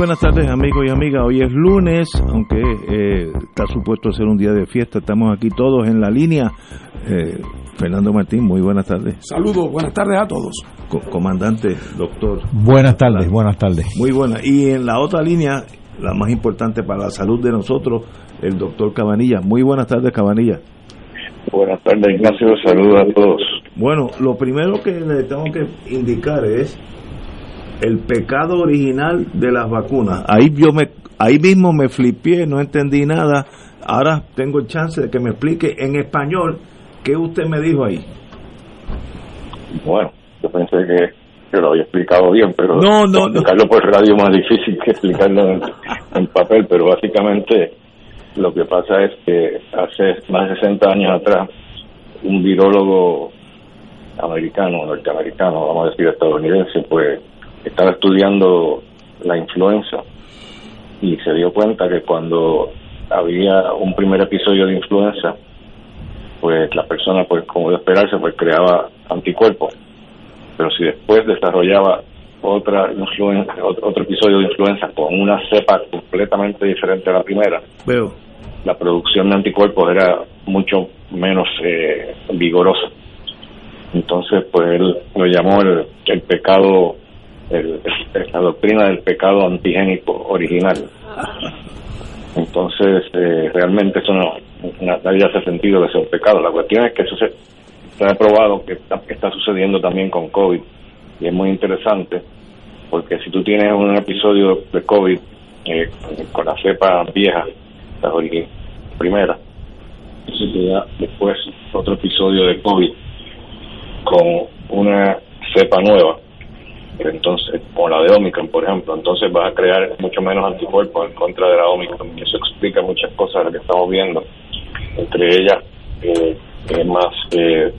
Buenas tardes amigos y amigas. Hoy es lunes, aunque eh, está supuesto ser un día de fiesta. Estamos aquí todos en la línea. Eh, Fernando Martín, muy buenas tardes. Saludos, buenas tardes a todos. Co- comandante, doctor. Buenas tardes, buenas tardes. Muy buena. Y en la otra línea, la más importante para la salud de nosotros, el doctor Cabanilla. Muy buenas tardes, Cabanilla. Buenas tardes, Ignacio. Saludos a todos. Bueno, lo primero que le tengo que indicar es el pecado original de las vacunas. Ahí yo me, ahí mismo me flipié, no entendí nada. Ahora tengo el chance de que me explique en español qué usted me dijo ahí. Bueno, yo pensé que, que lo había explicado bien, pero No, no, no. explicarlo por radio es más difícil que explicarlo en, en papel, pero básicamente lo que pasa es que hace más de 60 años atrás, un virólogo americano, norteamericano, vamos a decir estadounidense, pues estaba estudiando la influenza y se dio cuenta que cuando había un primer episodio de influenza, pues la persona, pues como de esperarse, pues creaba anticuerpos. Pero si después desarrollaba otra influenza, otro, episodio de influenza con una cepa completamente diferente a la primera, Veo. la producción de anticuerpos era mucho menos eh, vigorosa. Entonces, pues él lo llamó el, el pecado, el- la doctrina del pecado antigénico original. Entonces, eh, realmente eso no, na- nadie hace sentido sea un pecado. La cuestión es que eso se, ha probado que está, sucediendo también con COVID y es muy interesante porque si tú tienes un episodio de COVID eh, con la cepa vieja, la primera, da después otro episodio de COVID con una cepa nueva, entonces, como la de Omicron, por ejemplo, entonces vas a crear mucho menos anticuerpos en contra de la Omicron, y eso explica muchas cosas que estamos viendo, entre ellas eh, es más eh,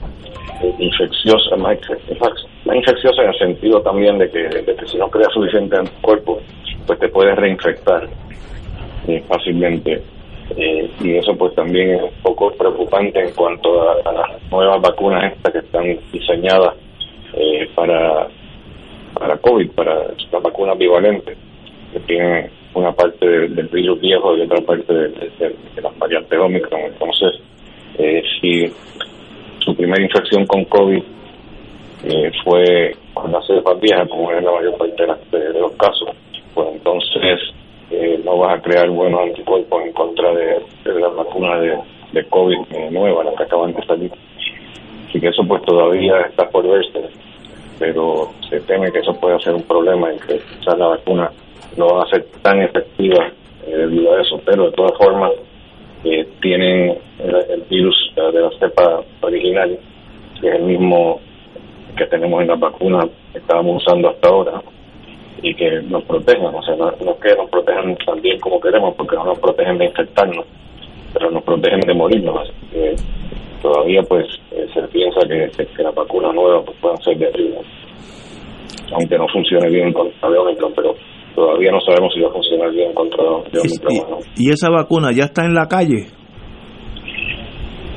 infecciosa, más, más- infecciosa en el sentido también de que, si no creas suficiente anticuerpos, pues te puedes reinfectar eh, fácilmente. Eh, y eso pues también es un poco preocupante en cuanto a, a las nuevas vacunas estas que están diseñadas eh, para para COVID, para las vacunas bivalentes, que tienen una parte del, del virus viejo y otra parte de, de- de- las variantes Omicron. Entonces, eh, si su primera infección con COVID eh, fue con la cepa vieja, como es la mayor parte de, de- los casos, pues entonces eh, no vas a crear buenos anticuerpos en contra de, la vacuna de, de COVID nueva, la que acaban de salir. Así que eso pues todavía está por verse, pero se teme que eso pueda ser un problema y que quizás la vacuna no va a ser tan efectiva eh, debido a eso, pero de todas formas eh, tienen el, virus de la cepa original, que es el mismo que tenemos en las vacunas que estábamos usando hasta ahora y que nos protegen, o sea, no, no que nos protejan tan bien como queremos, porque no nos protegen de infectarnos, pero nos protegen de morirnos, así que todavía pues eh, se piensa que, que, que las vacunas nuevas pues, puedan ser de ayuda, aunque no funcione bien contra el Omicron, pero todavía no sabemos si va a funcionar bien contra el Omicron o no. Y, esa vacuna ya está en la calle.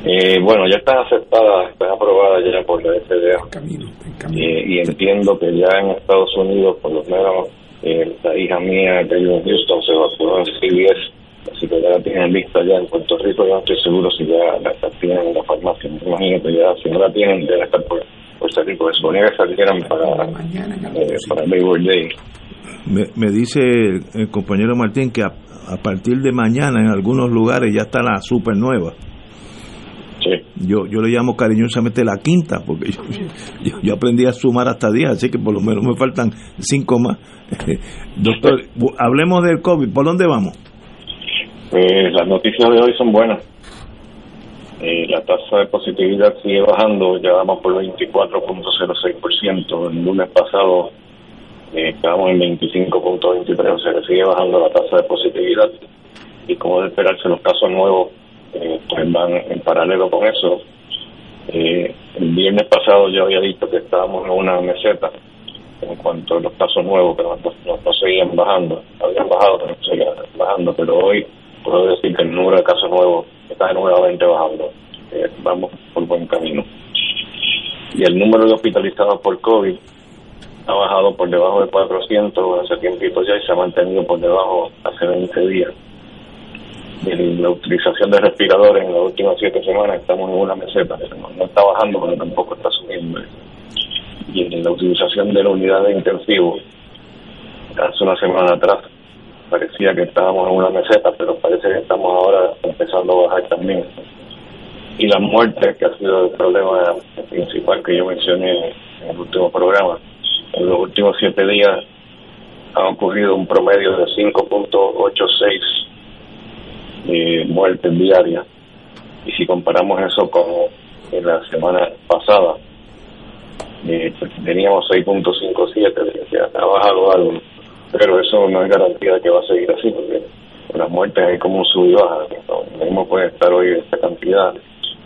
Eh, bueno, ya están aceptadas, están aprobadas ya por la FDA. Camino, en camino. Eh, y entiendo que ya en Estados Unidos, por lo menos, eh, la hija mía que vive en Houston se vacunó en CBS, así que ya la tienen lista ya en Puerto Rico. Yo no estoy seguro si ya la, la tienen en la farmacia. Imagínate, ya si no la tienen, debe estar por, salir, porque se suponía que salieran para, eh, para Labor Day. Me, me dice el, compañero Martín que a, a, partir de mañana en algunos lugares ya está la super nueva. Yo, yo le llamo cariñosamente la quinta, porque yo, yo, aprendí a sumar hasta 10, así que por lo menos me faltan 5 más. Doctor, hablemos del COVID, ¿por dónde vamos? Pues las noticias de hoy son buenas. Eh, la tasa de positividad sigue bajando, ya vamos por 24.06%. El lunes pasado eh, estábamos en 25.23, o sea que sigue bajando la tasa de positividad. Y como de esperarse, los casos nuevos pues van en paralelo con eso. El viernes pasado yo había dicho que estábamos en una meseta en cuanto a los casos nuevos, pero no, seguían bajando. Habían bajado, pero no seguían bajando. Pero hoy puedo decir que el número de casos nuevos está nuevamente bajando. Eh, vamos por buen camino. Y el número de hospitalizados por COVID ha bajado por debajo de 400 hace tiempito ya y se ha mantenido por debajo hace 20 días en la utilización de respiradores en las últimas siete semanas estamos en una meseta, no, está bajando pero tampoco está subiendo. Y en la utilización de la unidad de intensivo, hace una semana atrás parecía que estábamos en una meseta, pero parece que estamos ahora empezando a bajar también. Y la muerte, que ha sido el problema principal que yo mencioné en el último programa, en los últimos siete días ha ocurrido un promedio de 5.86 eh, muertes diarias. Y si comparamos eso con la semana pasada, eh, pues teníamos 6.57, ha bajado algo, pero eso no es garantía de que va a seguir así, porque las muertes hay como un sub y baja. Lo mismo puede estar hoy esta cantidad,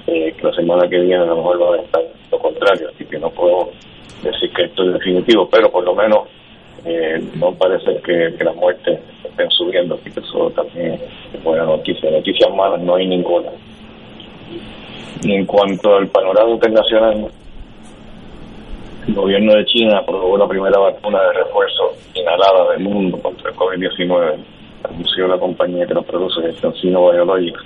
eh, que la semana que viene a lo mejor va a estar lo contrario, así que no puedo decir que esto es definitivo, pero por lo menos eh, no parece que, que las muertes estén subiendo, así que eso también es buena noticia. Noticias malas no hay ninguna. Y en cuanto al panorama internacional, el gobierno de China aprobó la primera vacuna de refuerzo inhalada del mundo contra el COVID-19, anunció la compañía que lo produce, CanSino Biologics.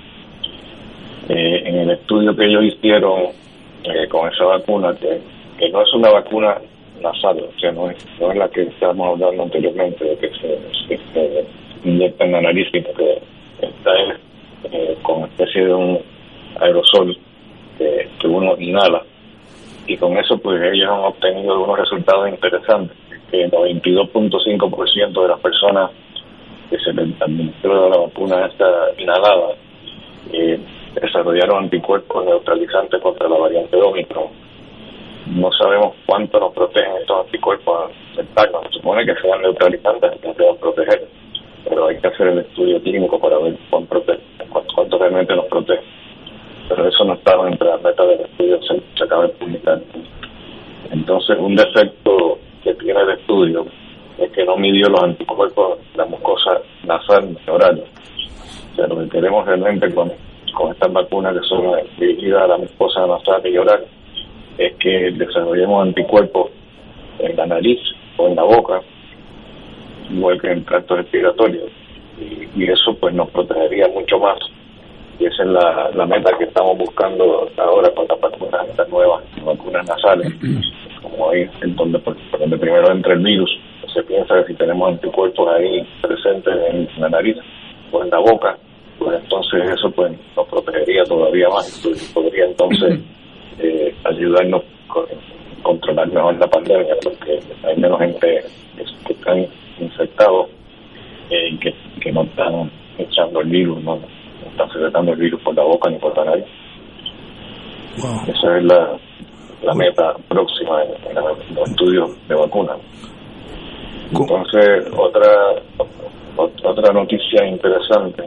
Eh, en el estudio que ellos hicieron eh, con esa vacuna, que, no es una vacuna nasal, o sea, no es, no es la que estábamos hablando anteriormente, de que se, se, inyecta en la nariz, que está eh, con especie de un aerosol que uno inhala. Y con eso, pues ellos han obtenido algunos resultados interesantes, que el 92.5% de las personas que se les administró la vacuna esta inhalada eh, desarrollaron anticuerpos neutralizantes contra la variante Omicron no sabemos cuánto nos protegen estos anticuerpos internos. Se supone que sean neutralizantes que nos proteger, pero hay que hacer el estudio clínico para ver cuánto, cuánto, realmente nos protege. Pero eso no estaba entre las metas del estudio, se, acaba de publicar. Entonces, un defecto que tiene el estudio es que no midió los anticuerpos de la mucosa nasal y oral. O sea, lo que queremos realmente con, con estas vacunas que son dirigidas a la mucosa nasal y oral es que desarrollemos anticuerpos en la nariz o en la boca, igual que en el tracto respiratorio. Y, eso pues nos protegería mucho más. Y esa es la, la meta que estamos buscando ahora con las vacunas estas nuevas, vacunas nasales, como ahí en donde, por, donde primero entra el virus. Se piensa que si tenemos anticuerpos ahí presentes en la nariz o en la boca, pues entonces eso pues nos protegería todavía más. Podría entonces eh, ayudarnos a controlar mejor la pandemia, porque hay menos gente que están infectados eh, y que, que no están echando el virus, no, están secretando el virus por la boca ni por la nariz. Esa es la, la meta próxima en, los estudios de vacunas. Entonces, otra otra noticia interesante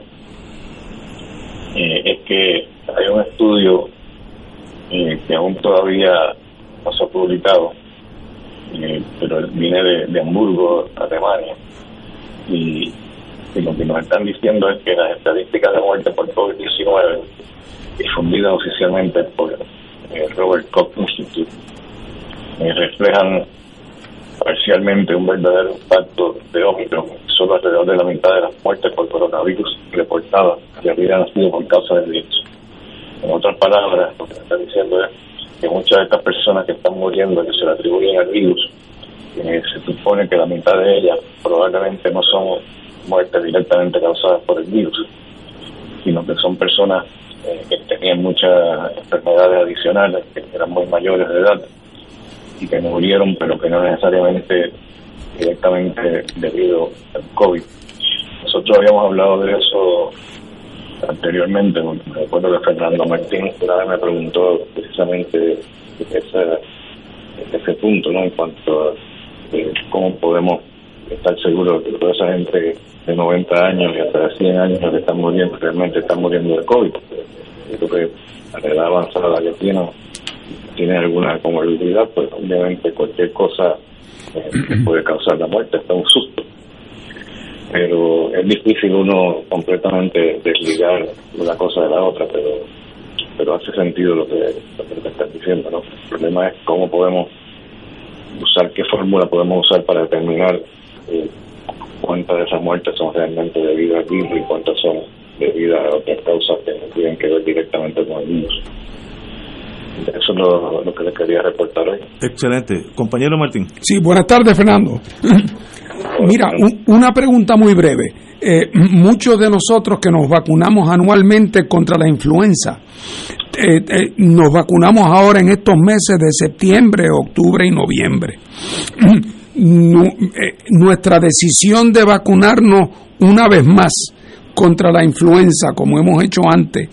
eh, es que hay un estudio eh, que aún todavía no se ha publicado, eh, pero viene de, Hamburgo, Alemania. Y, lo que nos están diciendo es que las estadísticas de muerte por COVID-19, difundidas oficialmente por el eh, Robert Koch Institute, reflejan parcialmente un verdadero impacto de Omicron. Solo alrededor de la mitad de las muertes por coronavirus reportadas que habían sido por causa del virus. En otras palabras, lo que están diciendo es que muchas de estas personas que están muriendo, que se le atribuyen al virus, se supone que la mitad de ellas probablemente no son muertes directamente causadas por el virus, sino que son personas eh, que tenían muchas enfermedades adicionales, que eran muy mayores de edad y que murieron, pero que no necesariamente directamente debido al COVID. Nosotros habíamos hablado de eso anteriormente, me acuerdo que Fernando Martín una vez me preguntó precisamente ese, ese punto, ¿no? En cuanto a eh, cómo podemos estar seguros de que toda esa gente de 90 años y hasta de 100 años que están muriendo, realmente están muriendo de COVID. Creo que a la edad avanzada que tienen, tiene alguna comorbilidad, pues obviamente cualquier cosa eh, puede causar la muerte, está un susto pero es difícil uno completamente desligar una cosa de la otra, pero pero hace sentido lo que, lo que estás diciendo, ¿no? El problema es cómo podemos usar, qué fórmula podemos usar para determinar eh, cuántas de esas muertes son realmente debidas al virus y cuántas son debidas a otras causas que no tienen que ver directamente con el virus. Eso es lo, lo que les quería reportar hoy. Excelente. Compañero Martín. Sí, buenas tardes, Fernando. Mira, una pregunta muy breve. Eh, muchos de nosotros que nos vacunamos anualmente contra la influenza, eh, eh, nos vacunamos ahora en estos meses de septiembre, octubre y noviembre. nuestra decisión de vacunarnos una vez más contra la influenza, como hemos hecho antes,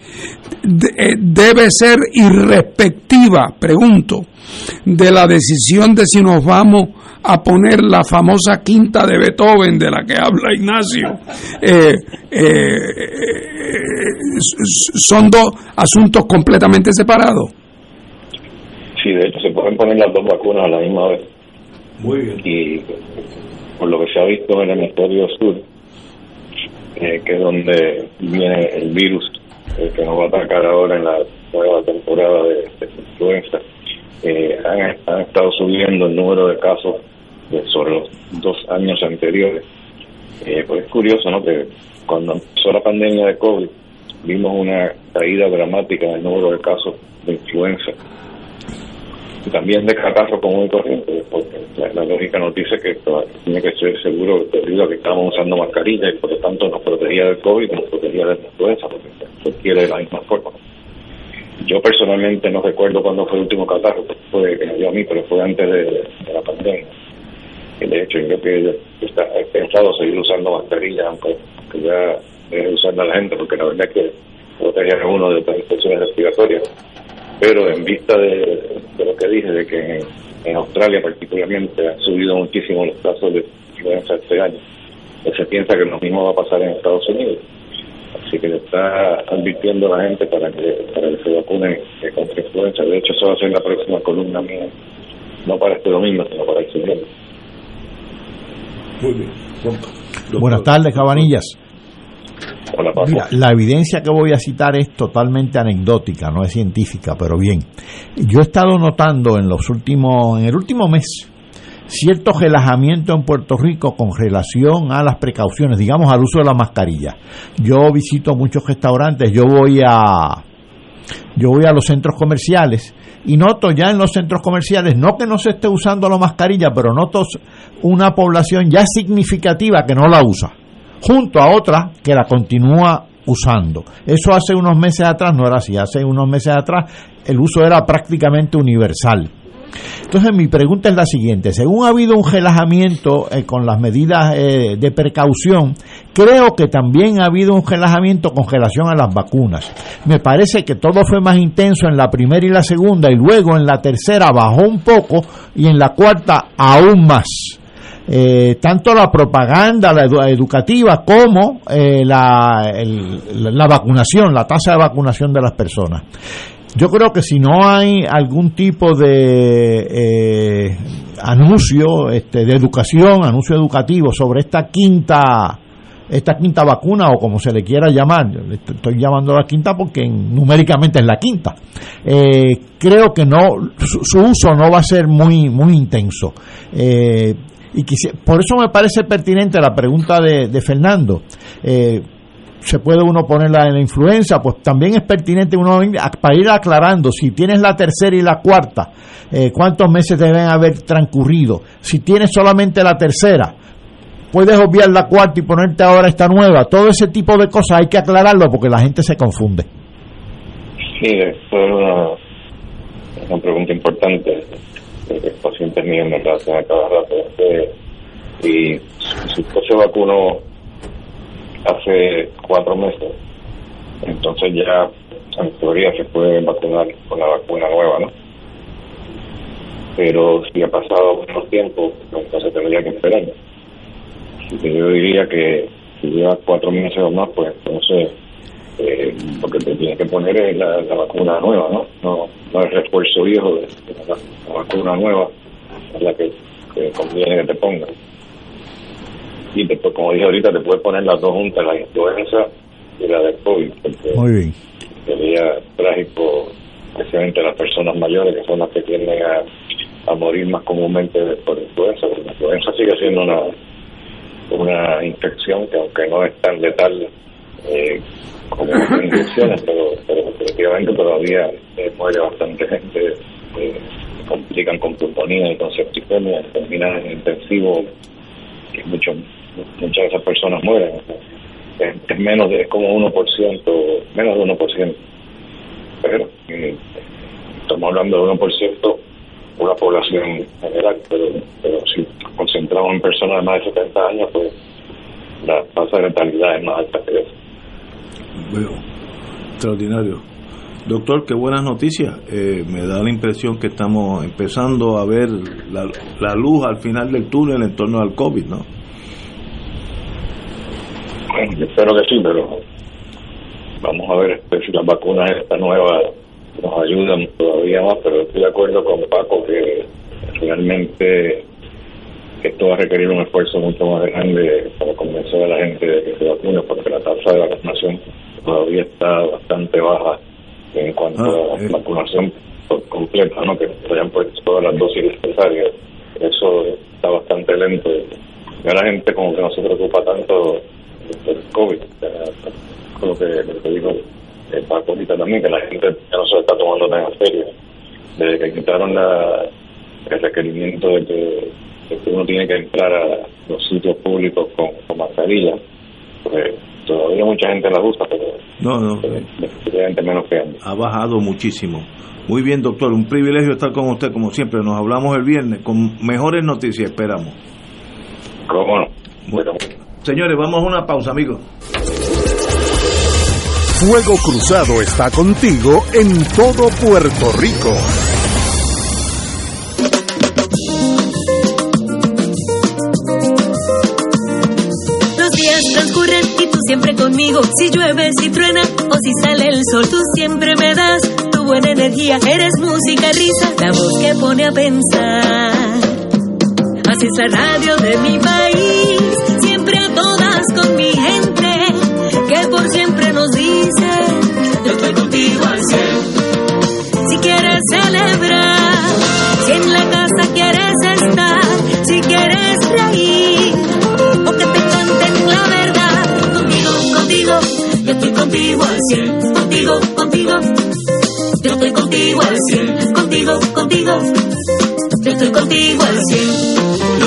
debe ser irrespectiva, pregunto, de la decisión de si nos vamos a poner la famosa quinta de Beethoven de la que habla Ignacio. Eh, eh, son dos asuntos completamente separados. Sí, de hecho se pueden poner las dos vacunas a la misma vez. Y por lo que se ha visto en el hemisferio sur, eh, que es donde viene el virus que nos va a atacar ahora en la nueva temporada de, influenza, han, han, estado subiendo el número de casos sobre los dos años anteriores. Eh, pues es curioso, ¿no? Que cuando empezó la pandemia de COVID, vimos una caída dramática en el número de casos de influenza también de catarro común y corriente, porque la, lógica nos dice que tiene que ser seguro debido a que estábamos usando mascarilla y por lo tanto nos protegía del COVID y nos protegía de la influenza, porque se quiere de la misma forma. Yo personalmente no recuerdo cuándo fue el último catarro, fue que me dio a mí, pero fue antes de la pandemia de hecho yo que está, he pensado seguir usando mascarilla aunque, ya deje de usarla la gente porque la verdad es que protege a uno de las infecciones respiratorias pero en vista de, lo que dije de que en, Australia particularmente han subido muchísimo los casos de influenza este año pues se piensa que lo mismo va a pasar en Estados Unidos. Así que le está advirtiendo a la gente para que para que se vacune contra influenza. De hecho eso va a ser la próxima columna mía. No para este domingo sino para el siguiente. Buenas tardes, Cabanillas. Mira, la evidencia que voy a citar es totalmente anecdótica, no es científica, pero bien. Yo he estado notando en los últimos, en el último mes, cierto relajamiento en Puerto Rico con relación a las precauciones, digamos al uso de la mascarilla. Yo visito muchos restaurantes, yo voy a yo voy a los centros comerciales y noto ya en los centros comerciales, no que no se esté usando la mascarilla, pero noto una población ya significativa que no la usa, junto a otra que la continúa usando. Eso hace unos meses atrás no era así, hace unos meses atrás el uso era prácticamente universal. Entonces mi pregunta es la siguiente, según ha habido un relajamiento eh, con las medidas eh, de precaución, creo que también ha habido un relajamiento con relación a las vacunas. Me parece que todo fue más intenso en la primera y la segunda y luego en la tercera bajó un poco y en la cuarta aún más. Eh, tanto la propaganda la educativa como la, la vacunación, la tasa de vacunación de las personas. Yo creo que si no hay algún tipo de eh, anuncio este, de educación, anuncio educativo sobre esta quinta esta quinta vacuna o como se le quiera llamar, estoy llamando la quinta porque numéricamente es la quinta. Eh, creo que no su, uso no va a ser muy muy intenso. Eh, y por eso me parece pertinente la pregunta de, de Fernando se puede uno ponerla en la influenza, pues también es pertinente uno para ir aclarando si tienes la tercera y la cuarta, eh, cuántos meses deben haber transcurrido. Si tienes solamente la tercera, puedes obviar la cuarta y ponerte ahora esta nueva. Todo ese tipo de cosas hay que aclararlo porque la gente se confunde. Sí, es una, una pregunta importante. Porque pacientes míos me la hacen a cada rato. Este, y si usted se vacunó hace cuatro meses, entonces ya en teoría se puede vacunar con la vacuna nueva, ¿no? Pero si ha pasado menos tiempo, entonces tendría que esperar. Yo diría que si lleva cuatro meses o más, pues entonces eh, lo que te tienes que poner es la, vacuna nueva, ¿no? No, no el refuerzo viejo de, la, vacuna nueva, es la que, conviene que te pongan. Y después, como dije ahorita, te puedes poner las dos juntas, la influenza y la del COVID. Muy bien. Sería trágico, especialmente las personas mayores, que son las que tienden a, a morir más comúnmente por influenza, porque la influenza sigue siendo una una infección que aunque no es tan letal eh, como infecciones, pero, pero definitivamente todavía eh, muere bastante gente, eh, complican con pulmonía y con septicemia, terminan en intensivo, que mucho, muchas de esas personas mueren. Es, menos de, es como 1%, menos de 1%. Pero eh, estamos hablando de 1% una población general, pero, pero si concentramos en personas de más de 70 años, pues la tasa de letalidad es más alta que eso. Bueno, extraordinario. Doctor, qué buenas noticias. Eh, me da la impresión que estamos empezando a ver la, luz al final del túnel en torno al COVID, ¿no? Bueno, espero que sí, pero vamos a ver este, si las vacunas esta nueva nos ayudan todavía más, pero estoy de acuerdo con Paco que realmente esto va a requerir un esfuerzo mucho más grande para convencer a la gente de que se vacune, porque la tasa de vacunación todavía está bastante baja en cuanto ah, a la vacunación completa, ¿no? que se hayan puesto todas las dosis necesarias. Eso está bastante lento. Y a la gente como que no se preocupa tanto del COVID, con lo que, lo que digo eh, Paco ahorita también, que la gente ya no se está tomando tan en serio. Desde que quitaron la, el requerimiento de que, uno tiene que entrar a los sitios públicos con, con mascarilla, pues todavía mucha gente la usa, pero no, no, menos que antes. Ha bajado muchísimo. Muy bien, doctor, un privilegio estar con usted, como siempre. Nos hablamos el viernes con mejores noticias, esperamos. ¿Cómo no? Bueno. Señores, vamos a una pausa, amigos. Fuego Cruzado está contigo en todo Puerto Rico. Si llueve, si truena o si sale el sol, tú siempre me das tu buena energía. Eres música, risa, la voz que pone a pensar. Así es la radio de mi país, siempre a todas con mi gente, que por siempre nos yo estoy contigo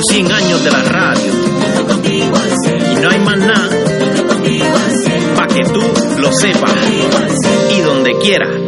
100 años de la radio. Y no hay más nada. Yo estoy contigo al cielo. Pa' que tú lo sepas. Y donde quiera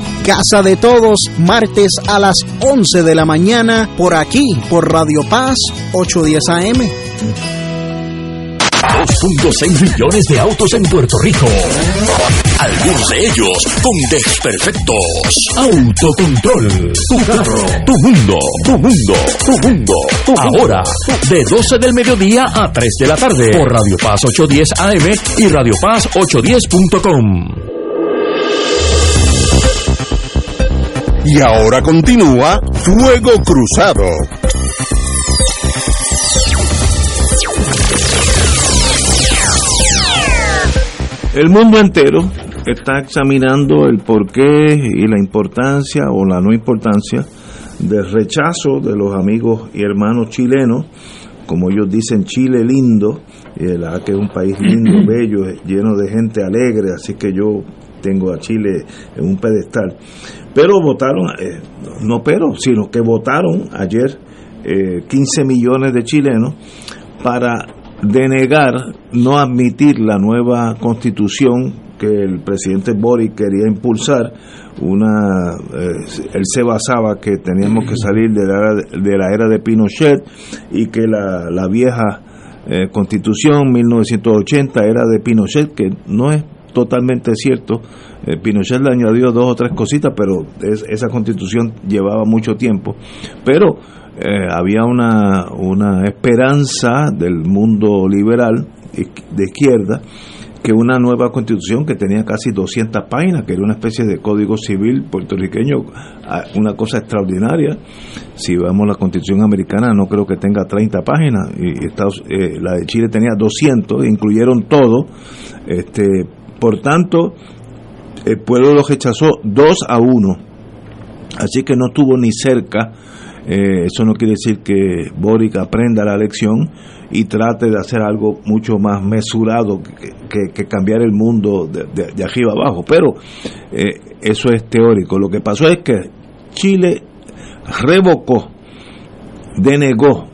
Casa de Todos, martes a las 11 de la mañana, por aquí, por Radio Paz, 810 AM. 2.6 millones de autos en Puerto Rico. Algunos de ellos con desperfectos. Autocontrol. Tu carro. Tu mundo. Tu mundo. Tu mundo. Ahora, de 12 del mediodía a 3 de la tarde. Por Radio Paz 810 AM y Radio Paz 810.com. Y ahora continúa Fuego Cruzado. El mundo entero está examinando el porqué y la importancia o la no importancia del rechazo de los amigos y hermanos chilenos, como ellos dicen Chile lindo, y que es un país lindo, bello, lleno de gente alegre, así que yo tengo a Chile en un pedestal. Pero votaron, eh, no pero, sino que votaron ayer 15 eh, millones de chilenos para denegar, no admitir la nueva constitución que el presidente Boric quería impulsar, una eh, él se basaba que teníamos que salir de la, de la era de Pinochet y que la, la vieja constitución 1980 era de Pinochet, que no es totalmente cierto. Eh, Pinochet le añadió dos o tres cositas, pero esa constitución llevaba mucho tiempo. Pero eh, había una, una esperanza del mundo liberal de izquierda que una nueva constitución que tenía casi 200 páginas, que era una especie de código civil puertorriqueño, una cosa extraordinaria. Si vemos la constitución americana, no creo que tenga 30 páginas, y Estados, eh, la de Chile tenía 200, incluyeron todo. Este, por tanto, el pueblo lo rechazó 2 a 1. Así que no estuvo ni cerca. Eh, eso no quiere decir que Boric aprenda la lección y trate de hacer algo mucho más mesurado que, cambiar el mundo de, de, arriba abajo. Pero eh, eso es teórico. Lo que pasó es que Chile revocó, denegó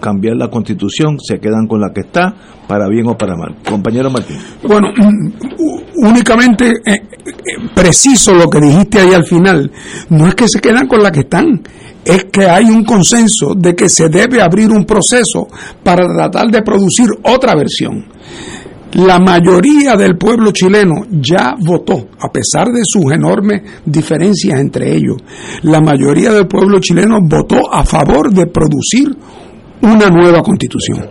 cambiar la constitución, se quedan con la que está, para bien o para mal. Compañero Martín. Bueno, únicamente eh, eh, preciso lo que dijiste ahí al final. No es que se quedan con la que están, es que hay un consenso de que se debe abrir un proceso para tratar de producir otra versión. La mayoría del pueblo chileno ya votó, a pesar de sus enormes diferencias entre ellos. La mayoría del pueblo chileno votó a favor de producir una nueva constitución.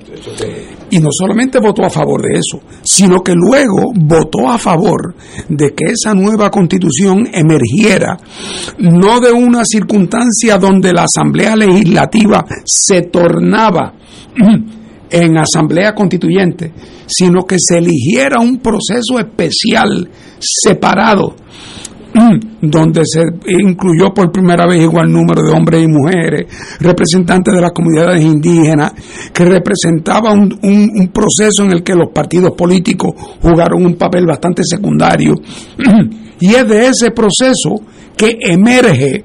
Y no solamente votó a favor de eso, sino que luego votó a favor de que esa nueva constitución emergiera no de una circunstancia donde la Asamblea Legislativa se tornaba en Asamblea Constituyente, sino que se eligiera un proceso especial, separado, donde se incluyó por primera vez igual número de hombres y mujeres, representantes de las comunidades indígenas, que representaba un, proceso en el que los partidos políticos jugaron un papel bastante secundario. y es de ese proceso que emerge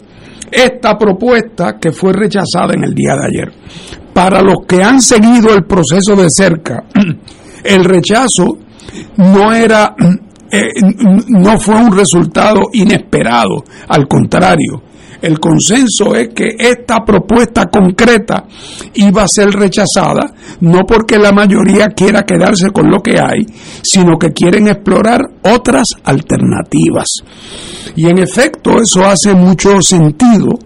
esta propuesta que fue rechazada en el día de ayer. Para los que han seguido el proceso de cerca, el rechazo no era eh, no fue un resultado inesperado, al contrario, el consenso es que esta propuesta concreta iba a ser rechazada, no porque la mayoría quiera quedarse con lo que hay, sino que quieren explorar otras alternativas. Y en efecto eso hace mucho sentido,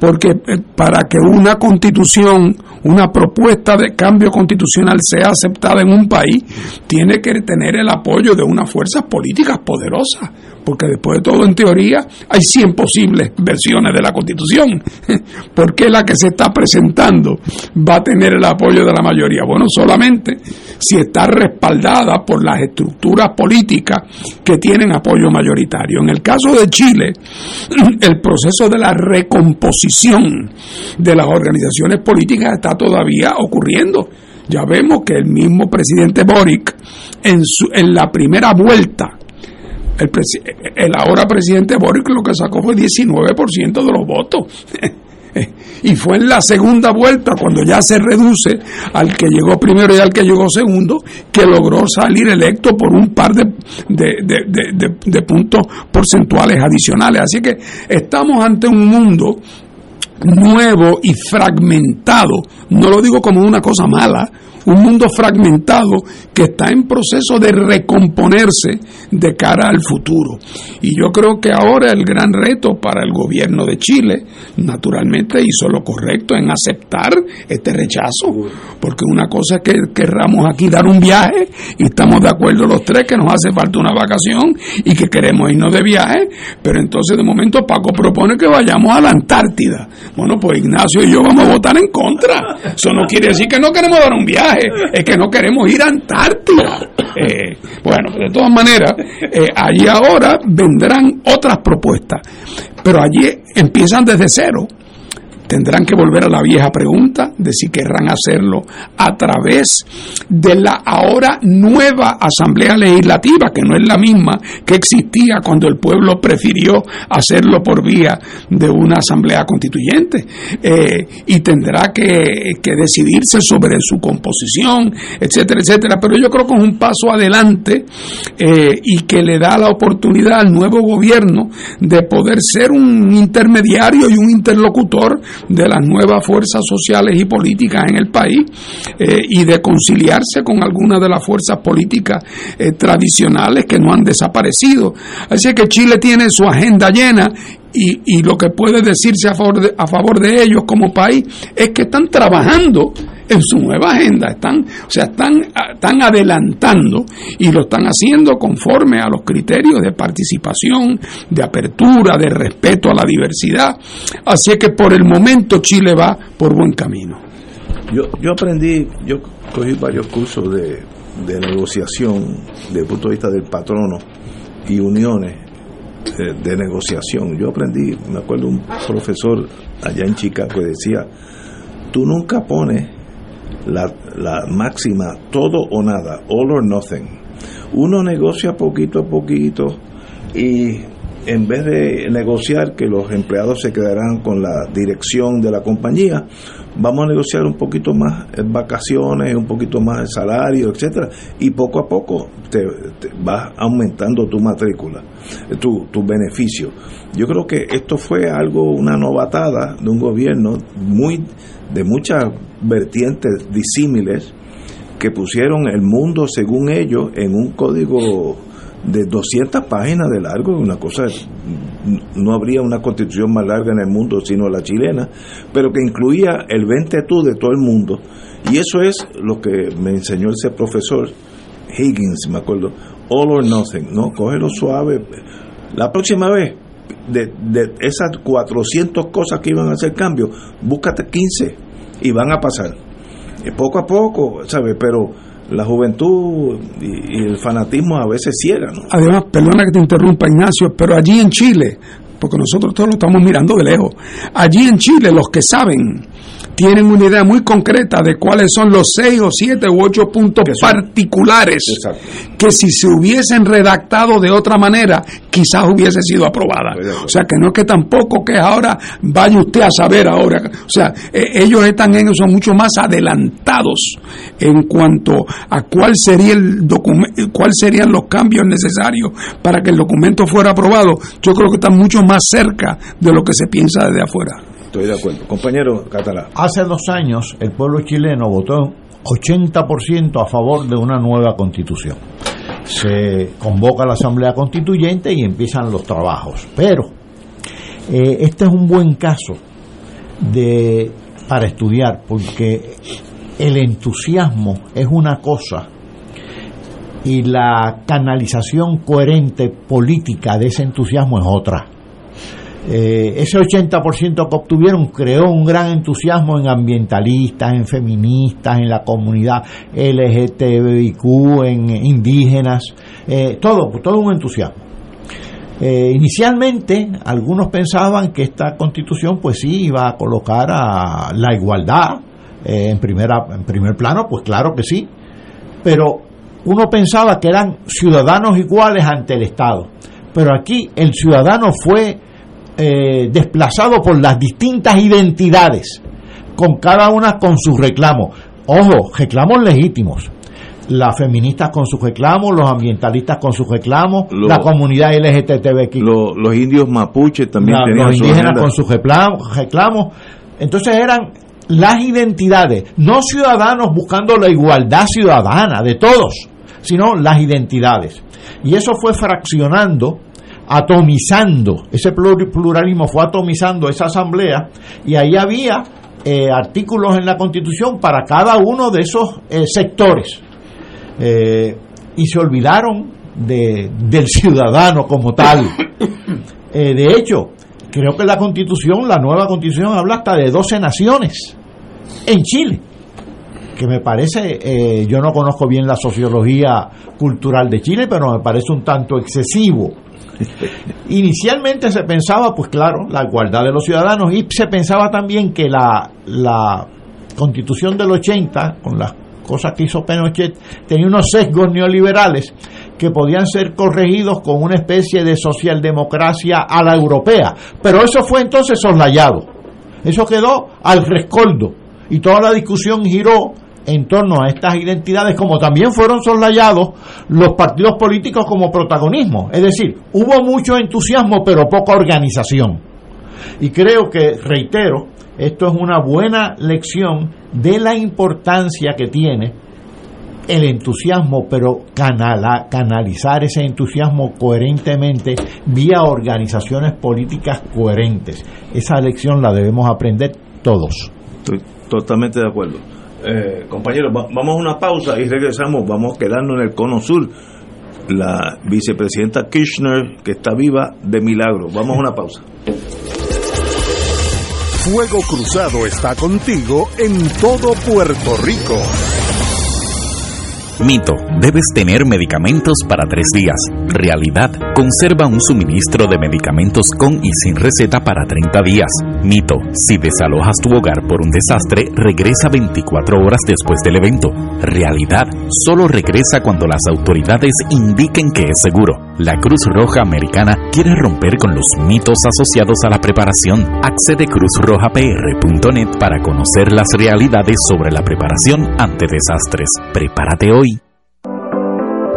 porque eh, para que una constitución, una propuesta de cambio constitucional sea aceptada en un país, tiene que tener el apoyo de unas fuerzas políticas poderosas porque después de todo, en teoría, hay 100 posibles versiones de la Constitución. ¿Por qué la que se está presentando va a tener el apoyo de la mayoría? Bueno, solamente si está respaldada por las estructuras políticas que tienen apoyo mayoritario. En el caso de Chile, el proceso de la recomposición de las organizaciones políticas está todavía ocurriendo. Ya vemos que el mismo presidente Boric, en, su, en la primera vuelta, el, ahora presidente Boric lo que sacó fue 19% de los votos. y fue en la segunda vuelta, cuando ya se reduce al que llegó primero y al que llegó segundo, que logró salir electo por un par de, de, puntos porcentuales adicionales. Así que estamos ante un mundo nuevo y fragmentado, no lo digo como una cosa mala, un mundo fragmentado que está en proceso de recomponerse de cara al futuro. Y yo creo que ahora el gran reto para el gobierno de Chile, naturalmente hizo lo correcto en aceptar este rechazo, porque una cosa es que querramos aquí dar un viaje y estamos de acuerdo los tres que nos hace falta una vacación y que queremos irnos de viaje, pero entonces de momento Paco propone que vayamos a la Antártida. Bueno, pues Ignacio y yo vamos a votar en contra. Eso no quiere decir que no queremos dar un viaje es que no queremos ir a Antártida. Eh, bueno, de todas maneras, eh, allí ahora vendrán otras propuestas, pero allí empiezan desde cero tendrán que volver a la vieja pregunta de si querrán hacerlo a través de la ahora nueva Asamblea Legislativa, que no es la misma que existía cuando el pueblo prefirió hacerlo por vía de una Asamblea Constituyente, eh, y tendrá que, decidirse sobre su composición, etcétera, etcétera. Pero yo creo que es un paso adelante eh, y que le da la oportunidad al nuevo gobierno de poder ser un intermediario y un interlocutor de las nuevas fuerzas sociales y políticas en el país eh, y de conciliarse con algunas de las fuerzas políticas eh, tradicionales que no han desaparecido. Así que Chile tiene su agenda llena y, y, lo que puede decirse a favor, de, a favor de ellos como país es que están trabajando en su nueva agenda, están, o sea, están, están adelantando y lo están haciendo conforme a los criterios de participación, de apertura, de respeto a la diversidad. Así que por el momento Chile va por buen camino. Yo, yo aprendí, yo cogí varios cursos de, de negociación desde el punto de vista del patrono y uniones eh, de, negociación. Yo aprendí, me acuerdo un profesor allá en Chicago que decía, tú nunca pones la, la máxima todo o nada, all or nothing. Uno negocia poquito a poquito y en vez de negociar que los empleados se quedarán con la dirección de la compañía, vamos a negociar un poquito más en vacaciones, un poquito más el salario, etcétera, y poco a poco te, vas aumentando tu matrícula, tu, tu beneficio. Yo creo que esto fue algo, una novatada de un gobierno muy de muchas vertientes disímiles que pusieron el mundo, según ellos, en un código de 200 páginas de largo, una cosa, no habría una constitución más larga en el mundo sino la chilena, pero que incluía el 20 tú de todo el mundo. Y eso es lo que me enseñó ese profesor Higgins, me acuerdo, all or nothing, no, cógelo suave. La próxima vez, de, de esas 400 cosas que iban a hacer cambio, búscate 15 y van a pasar. Y poco a poco, ¿sabes? Pero la juventud y, el fanatismo a veces ciegan. Además, perdona que te interrumpa, Ignacio, pero allí en Chile, porque nosotros todos lo estamos mirando de lejos, allí en Chile los que saben tienen una idea muy concreta de cuáles son los seis o siete u ocho puntos particulares que si se hubiesen redactado de otra manera quizás hubiese sido aprobada. O sea que no es que tampoco que ahora vaya usted a saber ahora. O sea, eh, ellos están en eso mucho más adelantados en cuanto a cuál sería el documento, cuál serían los cambios necesarios para que el documento fuera aprobado. Yo creo que están mucho más cerca de lo que se piensa desde afuera. Estoy de acuerdo. Compañero Catalá. Hace dos años el pueblo chileno votó 80% a favor de una nueva constitución. Se convoca la Asamblea Constituyente y empiezan los trabajos. Pero eh, este es un buen caso de para estudiar porque el entusiasmo es una cosa y la canalización coherente política de ese entusiasmo es otra. Eh, ese 80% que obtuvieron creó un gran entusiasmo en ambientalistas, en feministas, en la comunidad LGTBIQ, en indígenas, eh, todo, todo un entusiasmo. Eh, inicialmente, algunos pensaban que esta constitución, pues sí, iba a colocar a la igualdad en, primera, en primer plano, pues claro que sí, pero uno pensaba que eran ciudadanos iguales ante el Estado. Pero aquí el ciudadano fue eh, desplazado por las distintas identidades, con cada una con sus reclamos. Ojo, reclamos legítimos. Las feministas con sus reclamos, los ambientalistas con sus reclamos, la comunidad LGTB. los indios mapuches también tenían Los indígenas con sus reclamos, reclamos. Entonces eran las identidades, no ciudadanos buscando la igualdad ciudadana de todos, sino las identidades. Y eso fue fraccionando atomizando, ese pluralismo fue atomizando esa asamblea y ahí había eh, artículos en la constitución para cada uno de esos eh, sectores. Eh, y se olvidaron de, del ciudadano como tal. de hecho, creo que la constitución, la nueva constitución, habla hasta de 12 naciones en Chile que me parece, yo no conozco bien la sociología cultural de Chile, pero me parece un tanto excesivo Inicialmente se pensaba, pues claro, la igualdad de los ciudadanos y se pensaba también que la, la constitución del 80, con las cosas que hizo Pinochet, tenía unos sesgos neoliberales que podían ser corregidos con una especie de socialdemocracia a la europea. Pero eso fue entonces soslayado. Eso quedó al rescoldo. Y toda la discusión giró en torno a estas identidades, como también fueron soslayados los partidos políticos como protagonismo. Es decir, hubo mucho entusiasmo, pero poca organización. Y creo que, reitero, esto es una buena lección de la importancia que tiene el entusiasmo, pero canalizar ese entusiasmo coherentemente vía organizaciones políticas coherentes. Esa lección la debemos aprender todos. Estoy totalmente de acuerdo. Eh, compañeros, vamos a una pausa y regresamos. Vamos a quedarnos en el cono sur. La vicepresidenta Kirchner, que está viva de milagro. Vamos a una pausa. Fuego Cruzado está contigo en todo Puerto Rico. Mito, debes tener medicamentos para tres días. Realidad, conserva un suministro de medicamentos con y sin receta para 30 días. Mito, si desalojas tu hogar por un desastre, regresa 24 horas después del evento. Realidad, solo regresa cuando las autoridades indiquen que es seguro. La Cruz Roja Americana quiere romper con los mitos asociados a la preparación. Accede cruzrojapr.net para conocer las realidades sobre la preparación ante desastres. Prepárate hoy.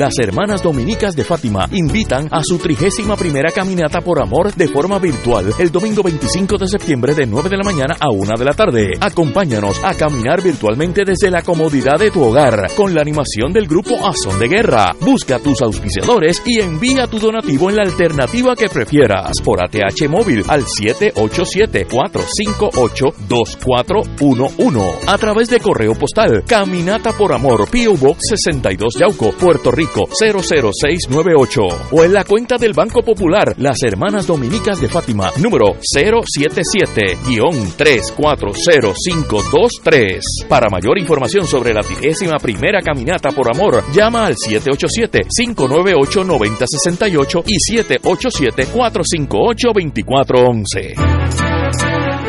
Las hermanas dominicas de Fátima invitan a su trigésima primera caminata por amor de forma virtual el domingo 25 de septiembre de 9 de la mañana a 1 de la tarde. Acompáñanos a caminar virtualmente desde la comodidad de tu hogar con la animación del grupo Azón de Guerra. Busca tus auspiciadores y envía tu donativo en la alternativa que prefieras por ATH móvil al 787-458-2411 a través de correo postal Caminata por Amor Pio Box 62 Yauco, Puerto Rico 00698 o en la cuenta del Banco Popular Las Hermanas Dominicas de Fátima número 077-340523. Para mayor información sobre la trigésima primera caminata por amor, llama al 787-598-9068 y 787-458-2411.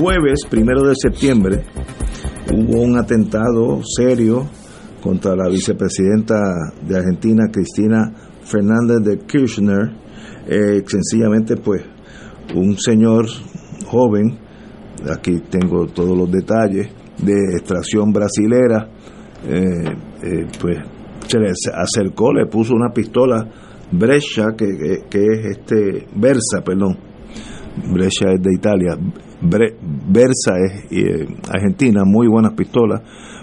Jueves, primero de septiembre, hubo un atentado serio contra la vicepresidenta de Argentina, Cristina Fernández de Kirchner. Eh, sencillamente, pues, un señor joven, aquí tengo todos los detalles, de extracción brasilera, eh, eh, pues se le acercó, le puso una pistola Brescia, que, que es este, Versa, perdón, Brescia es de Italia, Versa es eh, argentina, muy buenas pistolas,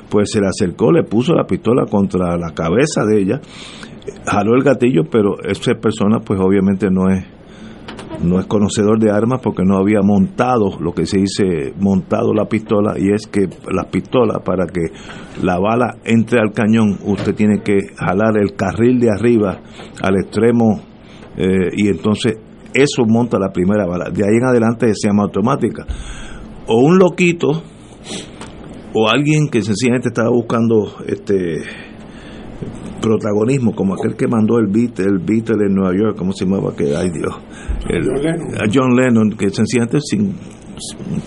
pues se le acercó, le puso la pistola contra la cabeza de ella, jaló el gatillo, pero esa persona pues obviamente no es no es conocedor de armas porque no había montado lo que se dice montado la pistola y es que la pistola para que la bala entre al cañón usted tiene que jalar el carril de arriba al extremo eh, y entonces eso monta la primera bala. De ahí en adelante se llama automática. O un loquito, o alguien que sencillamente estaba buscando este protagonismo, como aquel que mandó el beat, el beat de Nueva York, ¿cómo se llamaba? Que, ay Dios, John, Lennon. que sencillamente sin,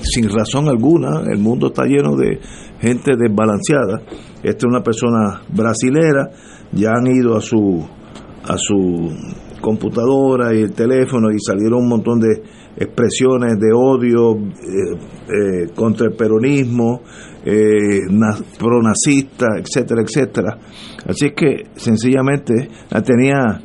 sin razón alguna, el mundo está lleno de gente desbalanceada. Esta es una persona brasilera, ya han ido a su a su computadora y el teléfono y salieron un montón de expresiones de odio eh, eh, contra el peronismo, eh, pronazista, etcétera, etcétera. Así que sencillamente tenía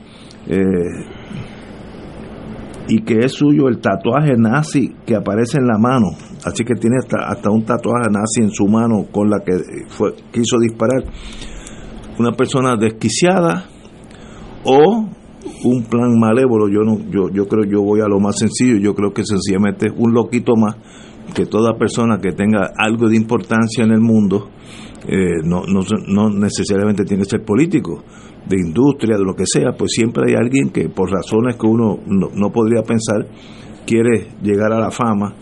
y que es suyo el tatuaje nazi que aparece en la mano. Así que tiene hasta, hasta un tatuaje nazi en su mano con la que fue, quiso disparar. Una persona desquiciada o un plan malévolo, yo no, yo, yo creo yo voy a lo más sencillo, yo creo que sencillamente es un loquito más que toda persona que tenga algo de importancia en el mundo, eh, no, no, no necesariamente tiene que ser político, de industria, de lo que sea, pues siempre hay alguien que por razones que uno no, no podría pensar quiere llegar a la fama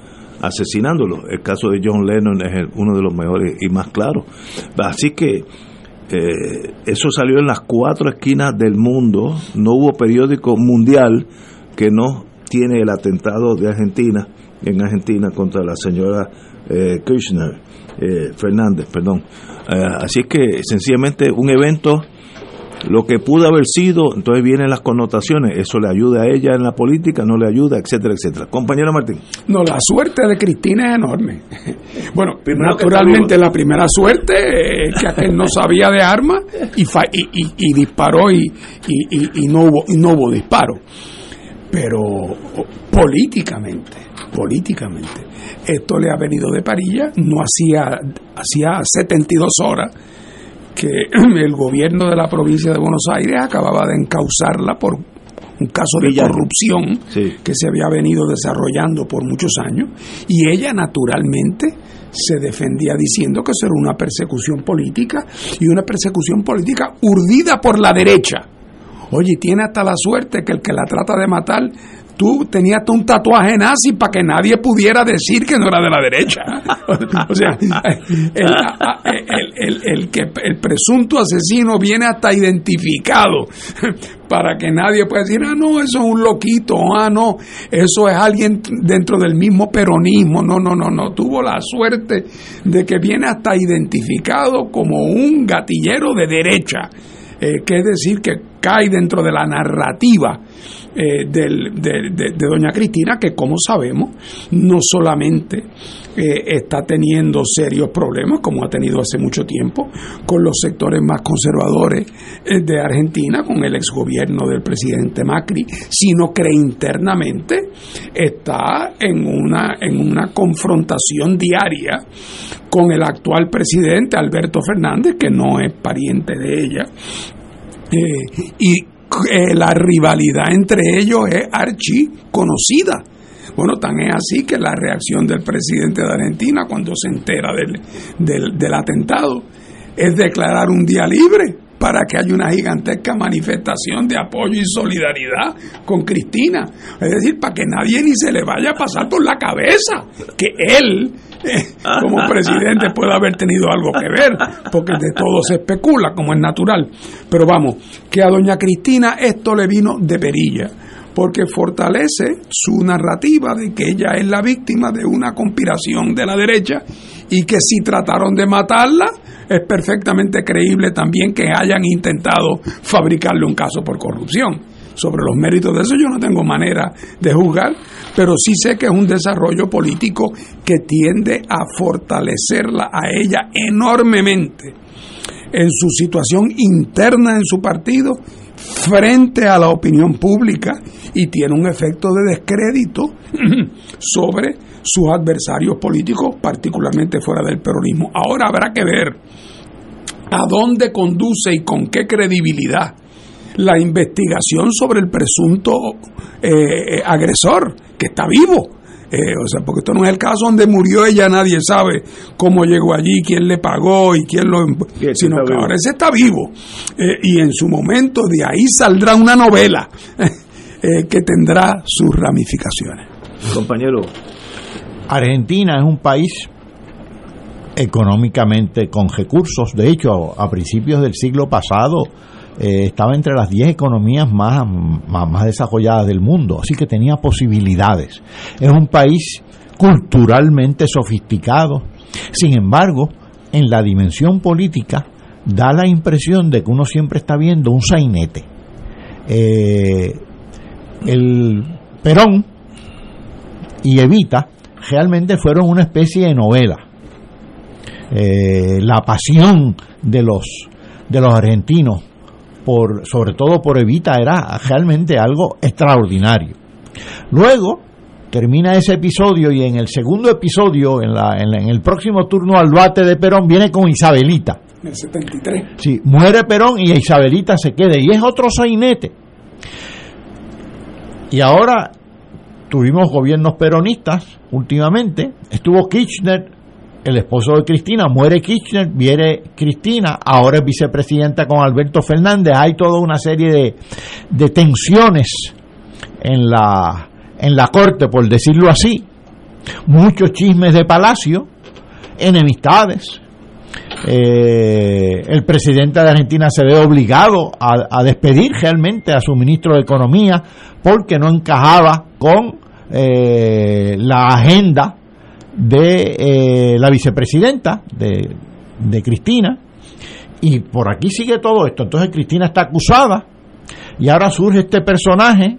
asesinándolo. El caso de John Lennon es uno de los mejores y más claros. Así que eh, eso salió en las cuatro esquinas del mundo. No hubo periódico mundial que no tiene el atentado de Argentina, en Argentina, contra la señora eh, Kirchner, eh, Fernández, perdón. Eh, así que sencillamente un evento lo que pudo haber sido, entonces vienen las connotaciones, eso le ayuda a ella en la política, no le ayuda, etcétera, etcétera. Compañera Martín. No, la suerte de Cristina es enorme. Bueno, naturalmente la primera suerte es que aquel no sabía de armas y, y, disparó y, y, no hubo, y no hubo disparo. Pero políticamente, políticamente, esto le ha venido de parilla, no hacía, hacía 72 horas que el gobierno de la provincia de Buenos Aires acababa de encauzarla por un caso de corrupción que se había venido desarrollando por muchos años y ella naturalmente se defendía diciendo que eso era una persecución política y una persecución política urdida por la derecha. Oye, tiene hasta la suerte que el que la trata de matar tú tenías un tatuaje nazi para que nadie pudiera decir que no era de la derecha. o sea, el, que, el presunto asesino viene hasta identificado para que nadie pueda decir, ah, no, eso es un loquito, ah, no, eso es alguien dentro del mismo peronismo. No, no, no, no. Tuvo la suerte de que viene hasta identificado como un gatillero de derecha. Eh, que es decir, que cae dentro de la narrativa eh, de, doña Cristina, que como sabemos, no solamente eh, está teniendo serios problemas, como ha tenido hace mucho tiempo, con los sectores más conservadores eh, de Argentina, con el exgobierno del presidente Macri, sino que internamente está en una, en una confrontación diaria con el actual presidente Alberto Fernández, que no es pariente de ella, y eh, la rivalidad entre ellos es archi conocida. Bueno, tan es así que la reacción del presidente de Argentina cuando se entera del, del, del atentado es declarar un día libre para que haya una gigantesca manifestación de apoyo y solidaridad con Cristina. Es decir, para que nadie ni se le vaya a pasar por la cabeza que él, eh, como presidente, pueda haber tenido algo que ver, porque de todo se especula, como es natural. Pero vamos, que a doña Cristina esto le vino de perilla porque fortalece su narrativa de que ella es la víctima de una conspiración de la derecha y que si trataron de matarla, es perfectamente creíble también que hayan intentado fabricarle un caso por corrupción. Sobre los méritos de eso yo no tengo manera de juzgar, pero sí sé que es un desarrollo político que tiende a fortalecerla a ella enormemente en su situación interna en su partido frente a la opinión pública y tiene un efecto de descrédito sobre sus adversarios políticos, particularmente fuera del peronismo. Ahora habrá que ver a dónde conduce y con qué credibilidad la investigación sobre el presunto eh, agresor, que está vivo. Eh, o sea, porque esto no es el caso donde murió ella, nadie sabe cómo llegó allí, quién le pagó y quién lo... sino que ahora ese está vivo. Eh, y en su momento de ahí saldrá una novela que tendrá sus ramificaciones. Compañero, Argentina es un país económicamente con recursos. De hecho, a principios del siglo pasado eh, estaba entre las 10 economías más, más, desarrolladas del mundo, así que tenía posibilidades. Es un país culturalmente sofisticado. Sin embargo, en la dimensión política da la impresión de que uno siempre está viendo un sainete. Eh, el Perón y Evita realmente fueron una especie de novela. Eh, la pasión de los, de los argentinos, por, sobre todo por Evita, era realmente algo extraordinario. Luego termina ese episodio y en el segundo episodio, en, la, en, el próximo turno al bate de Perón, viene con Isabelita. En el 73. Sí, muere Perón y Isabelita se queda. Y es otro sainete. Y ahora tuvimos gobiernos peronistas últimamente, estuvo Kirchner, el esposo de Cristina, muere Kirchner, viene Cristina, ahora es vicepresidenta con Alberto Fernández, hay toda una serie de, tensiones en la, en la corte, por decirlo así, muchos chismes de palacio, enemistades, eh, el presidente de Argentina se ve obligado a, despedir realmente a su ministro de Economía porque no encajaba con eh, la agenda de eh, la vicepresidenta de, de Cristina y por aquí sigue todo esto. Entonces Cristina está acusada y ahora surge este personaje,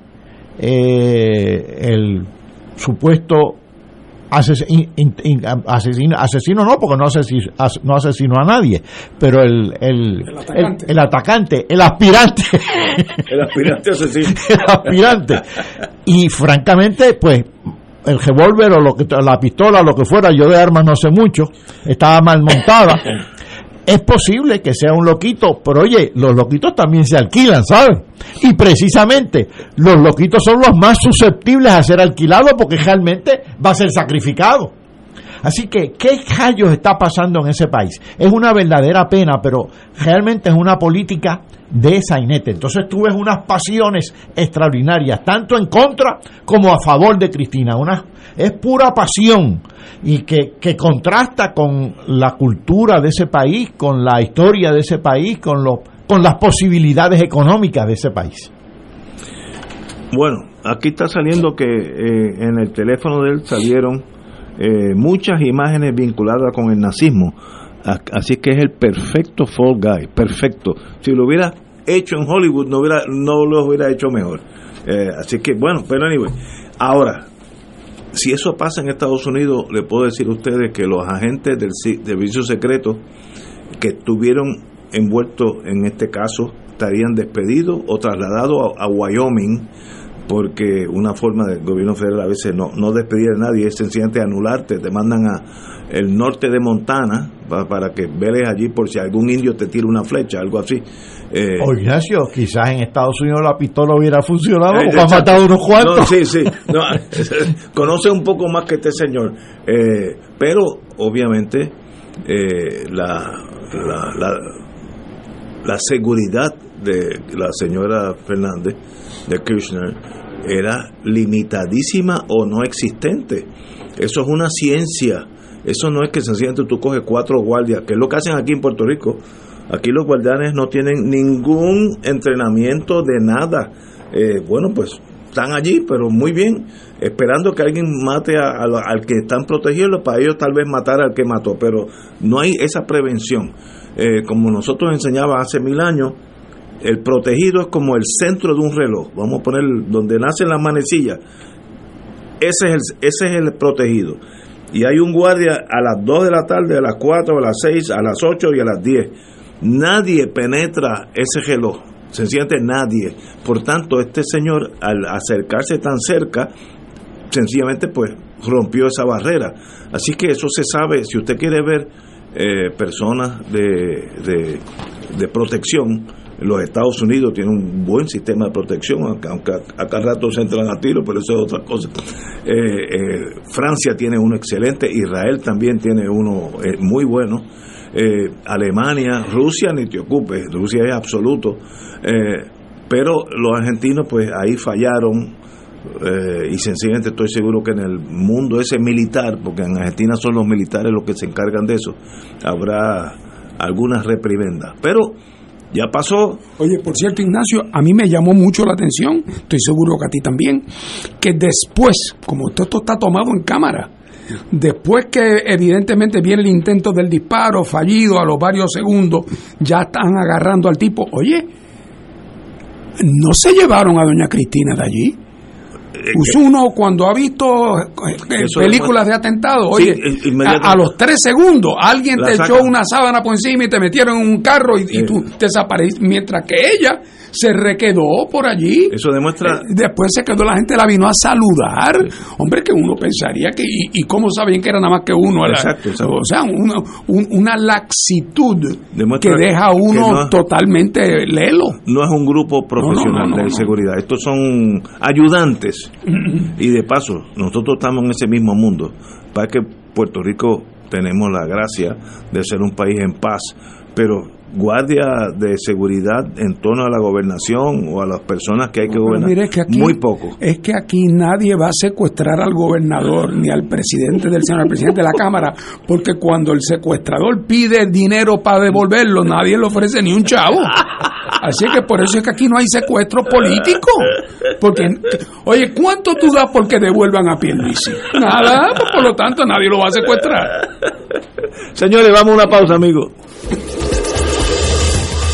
eh, el supuesto asesino, asesino, no, porque no asesinó, no asesinó a nadie, pero el, el, el, atacante. el, aspirante. El aspirante asesino. el aspirante. Y francamente, pues el revólver o lo que, la pistola, lo que fuera, yo de armas no sé mucho, estaba mal montada. Es posible que sea un loquito, pero oye, los loquitos también se alquilan, ¿sabes? Y precisamente los loquitos son los más susceptibles a ser alquilados porque realmente va a ser sacrificado. Así que, ¿qué rayos está pasando en ese país? Es una verdadera pena, pero realmente es una política de sainete. Entonces tú ves unas pasiones extraordinarias, tanto en contra como a favor de Cristina. Una, es pura pasión y que, que contrasta con la cultura de ese país, con la historia de ese país, con, lo, con las posibilidades económicas de ese país. Bueno, aquí está saliendo que eh, en el teléfono de él salieron eh, muchas imágenes vinculadas con el nazismo. Así que es el perfecto Fall Guy, perfecto. Si lo hubiera hecho en Hollywood, no, hubiera, no lo hubiera hecho mejor. Eh, así que, bueno, pero anyway. Ahora, si eso pasa en Estados Unidos, le puedo decir a ustedes que los agentes del servicio secreto que estuvieron envueltos en este caso estarían despedidos o trasladados a Wyoming porque una forma del gobierno federal a veces no, no despedir a nadie es sencillamente anularte, te mandan a el norte de Montana para, que veles allí por si algún indio te tira una flecha, algo así. Eh, o Ignacio, quizás en Estados Unidos la pistola hubiera funcionado porque ha matado unos cuantos. sí, sí, conoce un poco más que este señor, eh, pero obviamente eh, la, la, la, la seguridad de la señora Fernández de Kirchner era limitadísima o no existente. Eso es una ciencia. Eso no es que sencillamente tú coges cuatro guardias, que es lo que hacen aquí en Puerto Rico. Aquí los guardianes no tienen ningún entrenamiento de nada. Eh, bueno, pues están allí, pero muy bien, esperando que alguien mate al que están protegiendo, para ellos tal vez matar al que mató, pero no hay esa prevención. Eh, como nosotros enseñaba hace mil años, el protegido es como el centro de un reloj. Vamos a poner donde nacen las manecillas. Ese es el, ese es el protegido. Y hay un guardia a las 2 de la tarde, a las 4, a las 6, a las 8 y a las 10. Nadie penetra ese reloj. Sencillamente nadie. Por tanto, este señor, al acercarse tan cerca, sencillamente pues rompió esa barrera. Así que eso se sabe. Si usted quiere ver eh, personas de, de protección, los Estados Unidos tienen un buen sistema de protección, aunque, acá rato se entran a tiro, pero eso es otra cosa. Eh, eh, Francia tiene uno excelente, Israel también tiene uno eh, muy bueno. Alemania, Rusia ni te ocupes, Rusia es absoluto. pero los argentinos pues ahí fallaron y sencillamente estoy seguro que en el mundo ese militar, porque en Argentina son los militares los que se encargan de eso, habrá algunas reprimendas. Pero ya pasó. Oye, por cierto, Ignacio, a mí me llamó mucho la atención, estoy seguro que a ti también, que después, como esto, está tomado en cámara, después que evidentemente viene el intento del disparo fallido a los varios segundos, ya están agarrando al tipo. Oye, no se llevaron a doña Cristina de allí. Pues uno cuando ha visto eh, películas de atentado, oye, a, los tres segundos alguien te echó una sábana por encima y te metieron en un carro y, y tú desapareciste, mientras que ella se requedó por allí. Eso demuestra. Eh, después se quedó la gente, la vino a saludar. Hombre, que uno pensaría que. ¿Y, cómo sabían que era nada más que uno? Exacto, O sea, una, una laxitud que deja a uno totalmente lelo. No es un grupo profesional de seguridad. Estos son ayudantes. y de paso, nosotros estamos en ese mismo mundo. Para que Puerto Rico tenemos la gracia de ser un país en paz, pero guardia de seguridad en torno a la gobernación o a las personas que hay que gobernar. muy poco. Es que aquí nadie va a secuestrar al gobernador ni al presidente del Senado, al presidente de la Cámara, porque cuando el secuestrador pide dinero para devolverlo, nadie le ofrece ni un chavo. Así que por eso es que aquí no hay secuestro político. Porque, oye, ¿cuánto tú das porque devuelvan a Pierluisi? Nada, pues por lo tanto nadie lo va a secuestrar. Señores, vamos a una pausa, amigos.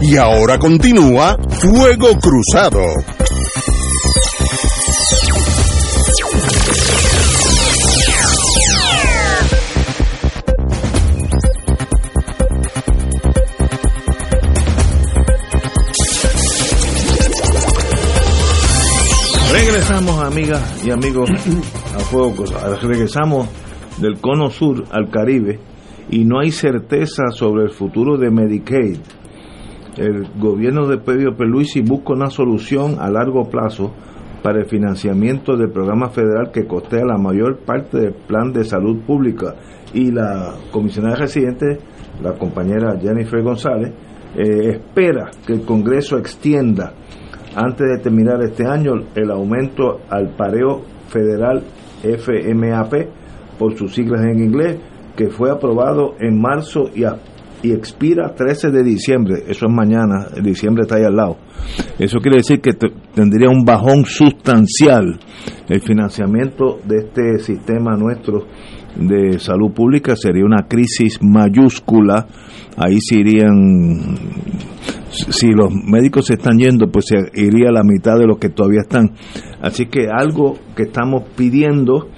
Y ahora continúa Fuego Cruzado. Regresamos, amigas y amigos, a Fuego Cruzado. Regresamos del cono sur al Caribe y no hay certeza sobre el futuro de Medicaid el gobierno de Pedro Peluisi busca una solución a largo plazo para el financiamiento del programa federal que costea la mayor parte del plan de salud pública. Y la comisionada residente, la compañera Jennifer González, eh, espera que el Congreso extienda antes de terminar este año el aumento al pareo federal FMAP por sus siglas en inglés que fue aprobado en marzo y, y expira 13 de diciembre, eso es mañana, diciembre está ahí al lado. Eso quiere decir que tendría un bajón sustancial el financiamiento de este sistema nuestro de salud pública, sería una crisis mayúscula, ahí se irían, si los médicos se están yendo, pues se iría la mitad de los que todavía están. Así que algo que estamos pidiendo,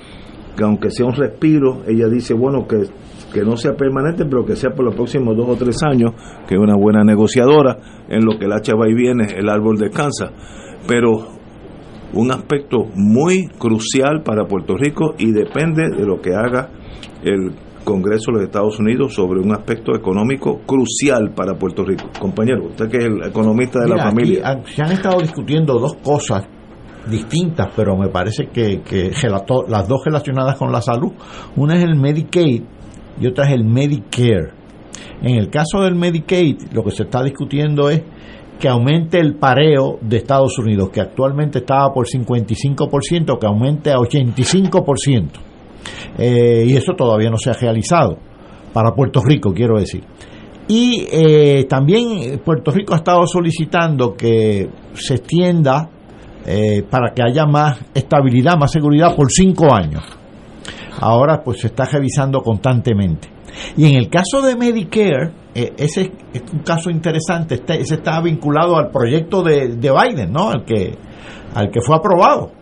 que aunque sea un respiro, ella dice, bueno, que que no sea permanente, pero que sea por los próximos dos o tres años, que es una buena negociadora, en lo que el hacha va y viene, el árbol descansa. Pero un aspecto muy crucial para Puerto Rico y depende de lo que haga el Congreso de los Estados Unidos sobre un aspecto económico crucial para Puerto Rico. Compañero, usted que es el economista de la familia. se han estado discutiendo dos cosas distintas, pero me parece que, que las dos relacionadas con la salud. Una es el Medicaid, y otra es el Medicare. En el caso del Medicaid, lo que se está discutiendo es que aumente el pareo de Estados Unidos, que actualmente estaba por 55%, que aumente a 85%. Eh, y eso todavía no se ha realizado, para Puerto Rico, quiero decir. Y eh, también Puerto Rico ha estado solicitando que se extienda eh, para que haya más estabilidad, más seguridad por cinco años ahora pues se está revisando constantemente. Y en el caso de Medicare, eh, ese es un caso interesante, este, ese está vinculado al proyecto de, Biden, ¿no? Al que, al que fue aprobado.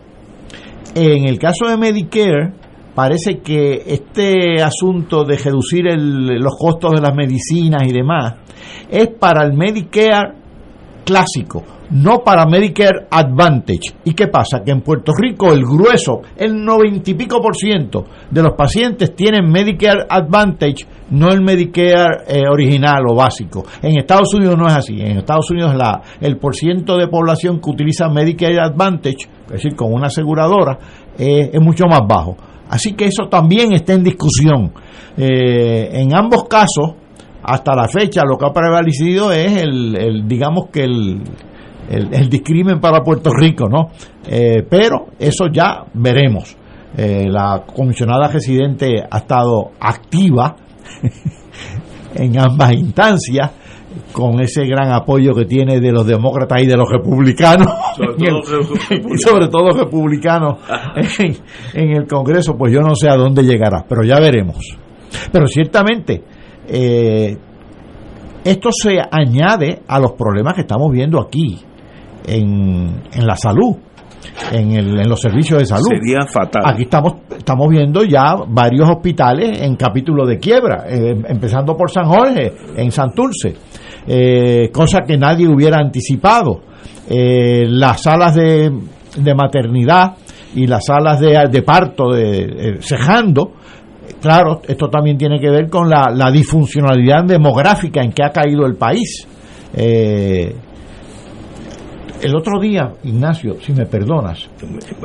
En el caso de Medicare, parece que este asunto de reducir los costos de las medicinas y demás es para el Medicare clásico, no para Medicare Advantage. ¿Y qué pasa? Que en Puerto Rico el grueso, el noventa y pico por ciento de los pacientes tienen Medicare Advantage, no el Medicare eh, original o básico. En Estados Unidos no es así. En Estados Unidos la, el porciento de población que utiliza Medicare Advantage, es decir, con una aseguradora, eh, es mucho más bajo. Así que eso también está en discusión. Eh, en ambos casos, hasta la fecha, lo que ha prevalecido es el digamos que el, el, discrimen para Puerto Rico, ¿no? Eh, pero eso ya veremos. Eh, la comisionada residente ha estado activa en ambas instancias con ese gran apoyo que tiene de los demócratas y de los republicanos, y sobre todo republicanos en, el Congreso, pues yo no sé a dónde llegará, pero ya veremos. Pero ciertamente, eh, esto se añade a los problemas que estamos viendo aquí en, en la salud. En, el, en, los servicios de salud. Sería fatal. Aquí estamos, estamos viendo ya varios hospitales en capítulo de quiebra, eh, empezando por San Jorge, en Santurce, eh, cosa que nadie hubiera anticipado. Eh, las salas de, de maternidad y las salas de, de parto de, eh, cejando, claro, esto también tiene que ver con la, la disfuncionalidad demográfica en que ha caído el país. Eh, el otro día, Ignacio, si me perdonas,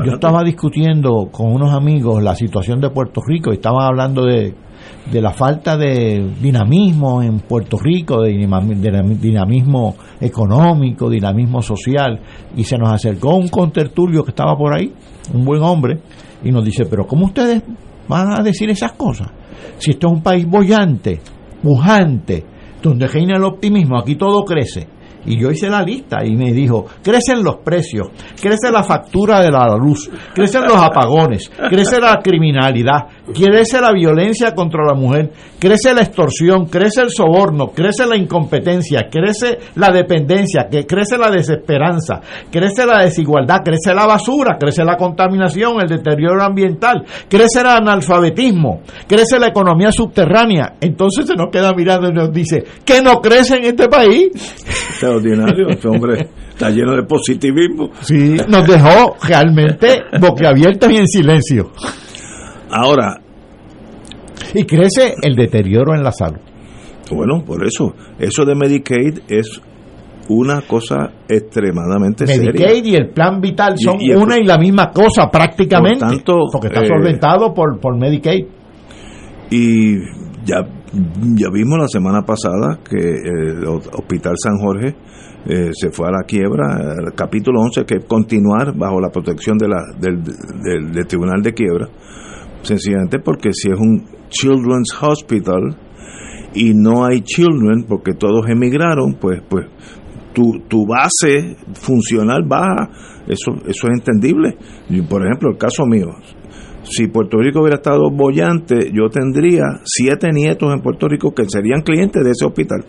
yo estaba discutiendo con unos amigos la situación de Puerto Rico y estaban hablando de, de la falta de dinamismo en Puerto Rico, de dinamismo económico, dinamismo social, y se nos acercó un contertulio que estaba por ahí, un buen hombre, y nos dice, pero ¿cómo ustedes van a decir esas cosas? Si esto es un país bollante, pujante, donde reina el optimismo, aquí todo crece. Y yo hice la lista y me dijo, crecen los precios, crece la factura de la luz, crecen los apagones, crece la criminalidad, crece la violencia contra la mujer, crece la extorsión, crece el soborno, crece la incompetencia, crece la dependencia, que crece la desesperanza, crece la desigualdad, crece la basura, crece la contaminación, el deterioro ambiental, crece el analfabetismo, crece la economía subterránea. Entonces se nos queda mirando y nos dice, ¿qué no crece en este país? Extraordinario, este hombre está lleno de positivismo. Sí, nos dejó realmente boquiabiertos y en silencio. Ahora. Y crece el deterioro en la salud. Bueno, por eso. Eso de Medicaid es una cosa extremadamente Medicaid seria. Medicaid y el plan vital son una y la misma cosa prácticamente. porque está eh, solventado por, por Medicaid. Y ya, ya vimos la semana pasada que el Hospital San Jorge eh, se fue a la quiebra, el capítulo 11, que es continuar bajo la protección de la, del, del Tribunal de Quiebra sencillamente porque si es un Children's Hospital y no hay children porque todos emigraron, pues pues tu, tu base funcional baja, eso eso es entendible. Y por ejemplo, el caso mío, si Puerto Rico hubiera estado bollante, yo tendría siete nietos en Puerto Rico que serían clientes de ese hospital.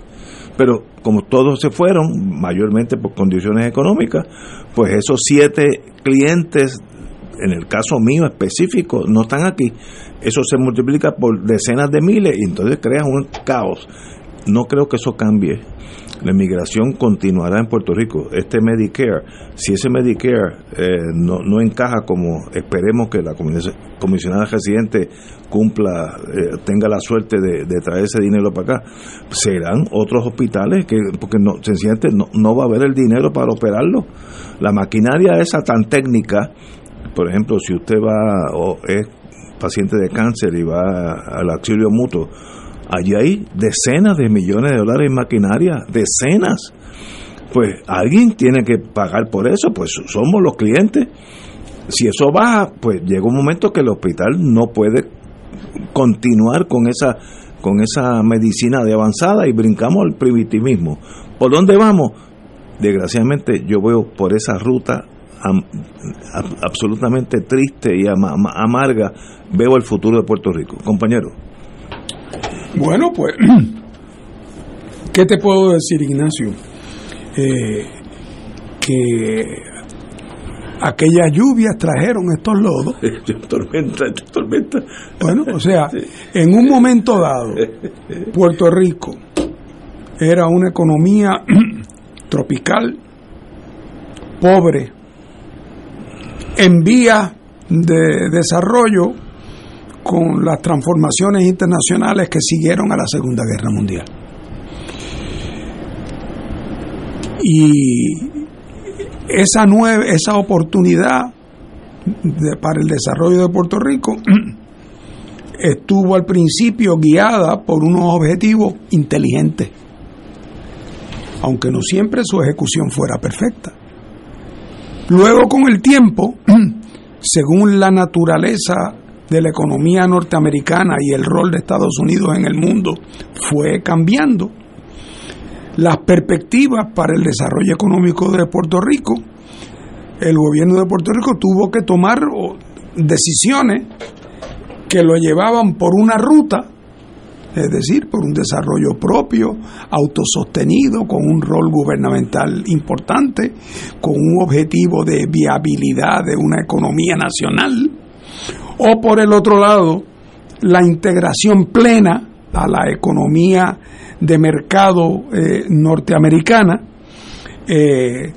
Pero como todos se fueron, mayormente por condiciones económicas, pues esos siete clientes en el caso mío específico, no están aquí. Eso se multiplica por decenas de miles y entonces crea un caos. No creo que eso cambie. La inmigración continuará en Puerto Rico. Este Medicare, si ese Medicare eh, no, no, encaja como esperemos que la comisionada residente cumpla, eh, tenga la suerte de, traer ese dinero para acá, serán otros hospitales que, porque no, sencillamente no, no va a haber el dinero para operarlo. La maquinaria esa tan técnica por ejemplo, si usted va o es paciente de cáncer y va al auxilio mutuo, allí hay decenas de millones de dólares en maquinaria, decenas. Pues alguien tiene que pagar por eso, pues somos los clientes. Si eso baja, pues llega un momento que el hospital no puede continuar con esa con esa medicina de avanzada y brincamos al primitivismo. ¿Por dónde vamos? Desgraciadamente yo veo por esa ruta absolutamente triste y amarga veo el futuro de Puerto Rico. Compañero. Bueno, pues, ¿qué te puedo decir, Ignacio? Eh, que aquellas lluvias trajeron estos lodos. tormenta, tormenta. Bueno, o sea, en un momento dado, Puerto Rico era una economía tropical, pobre, en vía de desarrollo con las transformaciones internacionales que siguieron a la Segunda Guerra Mundial. Y esa, nueva, esa oportunidad para el desarrollo de Puerto Rico estuvo al principio guiada por unos objetivos inteligentes, aunque no siempre su ejecución fuera perfecta. Luego con el tiempo, según la naturaleza de la economía norteamericana y el rol de Estados Unidos en el mundo fue cambiando, las perspectivas para el desarrollo económico de Puerto Rico, el gobierno de Puerto Rico tuvo que tomar decisiones que lo llevaban por una ruta es decir, por un desarrollo propio, autosostenido, con un rol gubernamental importante, con un objetivo de viabilidad de una economía nacional, o por el otro lado, la integración plena a la economía de mercado eh, norteamericana, eh,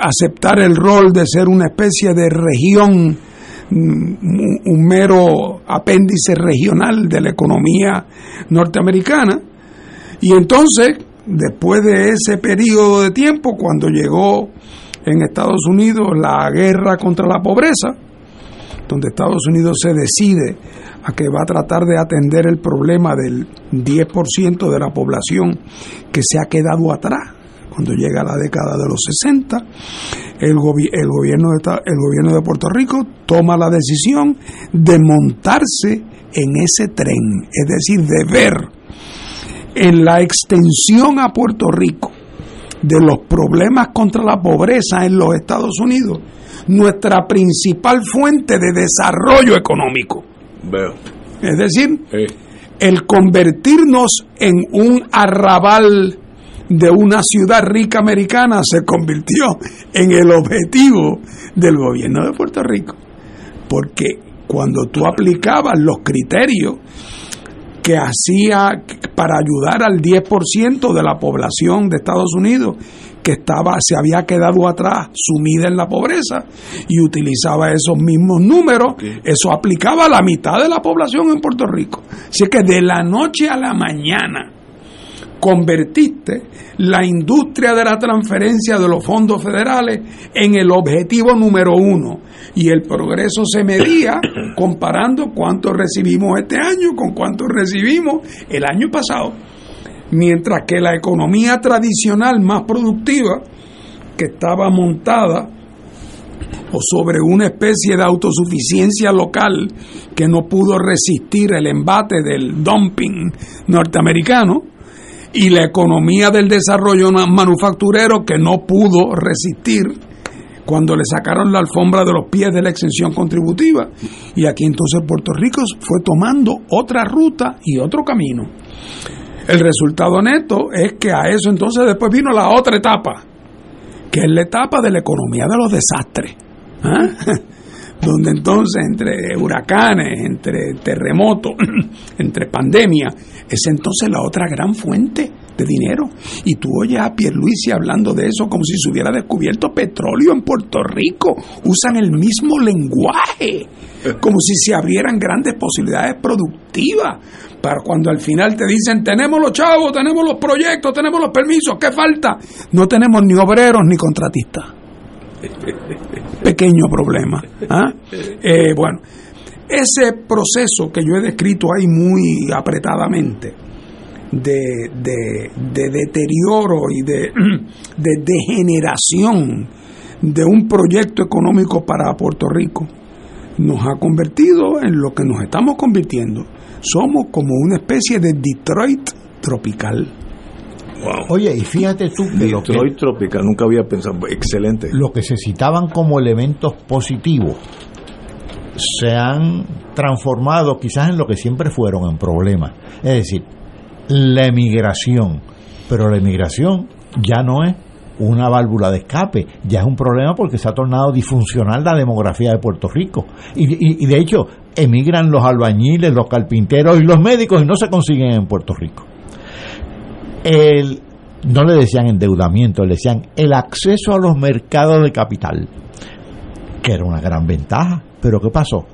aceptar el rol de ser una especie de región, un mero apéndice regional de la economía norteamericana. Y entonces, después de ese periodo de tiempo, cuando llegó en Estados Unidos la guerra contra la pobreza, donde Estados Unidos se decide a que va a tratar de atender el problema del 10% de la población que se ha quedado atrás cuando llega la década de los 60, el, el, gobierno de, el gobierno de Puerto Rico toma la decisión de montarse en ese tren, es decir, de ver en la extensión a Puerto Rico de los problemas contra la pobreza en los Estados Unidos, nuestra principal fuente de desarrollo económico. Veo. Es decir, el convertirnos en un arrabal de una ciudad rica americana se convirtió en el objetivo del gobierno de Puerto Rico. Porque cuando tú aplicabas los criterios que hacía para ayudar al 10% de la población de Estados Unidos que estaba se había quedado atrás sumida en la pobreza y utilizaba esos mismos números, eso aplicaba a la mitad de la población en Puerto Rico. Así que de la noche a la mañana convertiste la industria de la transferencia de los fondos federales en el objetivo número uno. Y el progreso se medía comparando cuánto recibimos este año con cuánto recibimos el año pasado. Mientras que la economía tradicional más productiva, que estaba montada o sobre una especie de autosuficiencia local que no pudo resistir el embate del dumping norteamericano, y la economía del desarrollo manufacturero que no pudo resistir cuando le sacaron la alfombra de los pies de la exención contributiva. Y aquí entonces Puerto Rico fue tomando otra ruta y otro camino. El resultado neto es que a eso entonces después vino la otra etapa, que es la etapa de la economía de los desastres. ¿ah? Donde entonces entre huracanes, entre terremotos, entre pandemias, es entonces la otra gran fuente de dinero. Y tú oyes a Pierluisi hablando de eso como si se hubiera descubierto petróleo en Puerto Rico. Usan el mismo lenguaje, como si se abrieran grandes posibilidades productivas. Para cuando al final te dicen, tenemos los chavos, tenemos los proyectos, tenemos los permisos, ¿qué falta? No tenemos ni obreros ni contratistas. Pequeño problema. ¿ah? Eh, bueno, ese proceso que yo he descrito ahí muy apretadamente, de, de, deterioro y de, de degeneración de un proyecto económico para Puerto Rico, nos ha convertido en lo que nos estamos convirtiendo. Somos como una especie de Detroit tropical. Oye, y fíjate tú que Detroit tropical, nunca había pensado, excelente. Lo que se citaban como elementos positivos se han transformado quizás en lo que siempre fueron, en problemas. Es decir, la emigración, pero la emigración ya no es una válvula de escape, ya es un problema porque se ha tornado disfuncional la demografía de Puerto Rico. Y, de hecho, emigran los albañiles, los carpinteros y los médicos y no se consiguen en Puerto Rico. El, no le decían endeudamiento, le decían el acceso a los mercados de capital, que era una gran ventaja. Pero ¿qué pasó?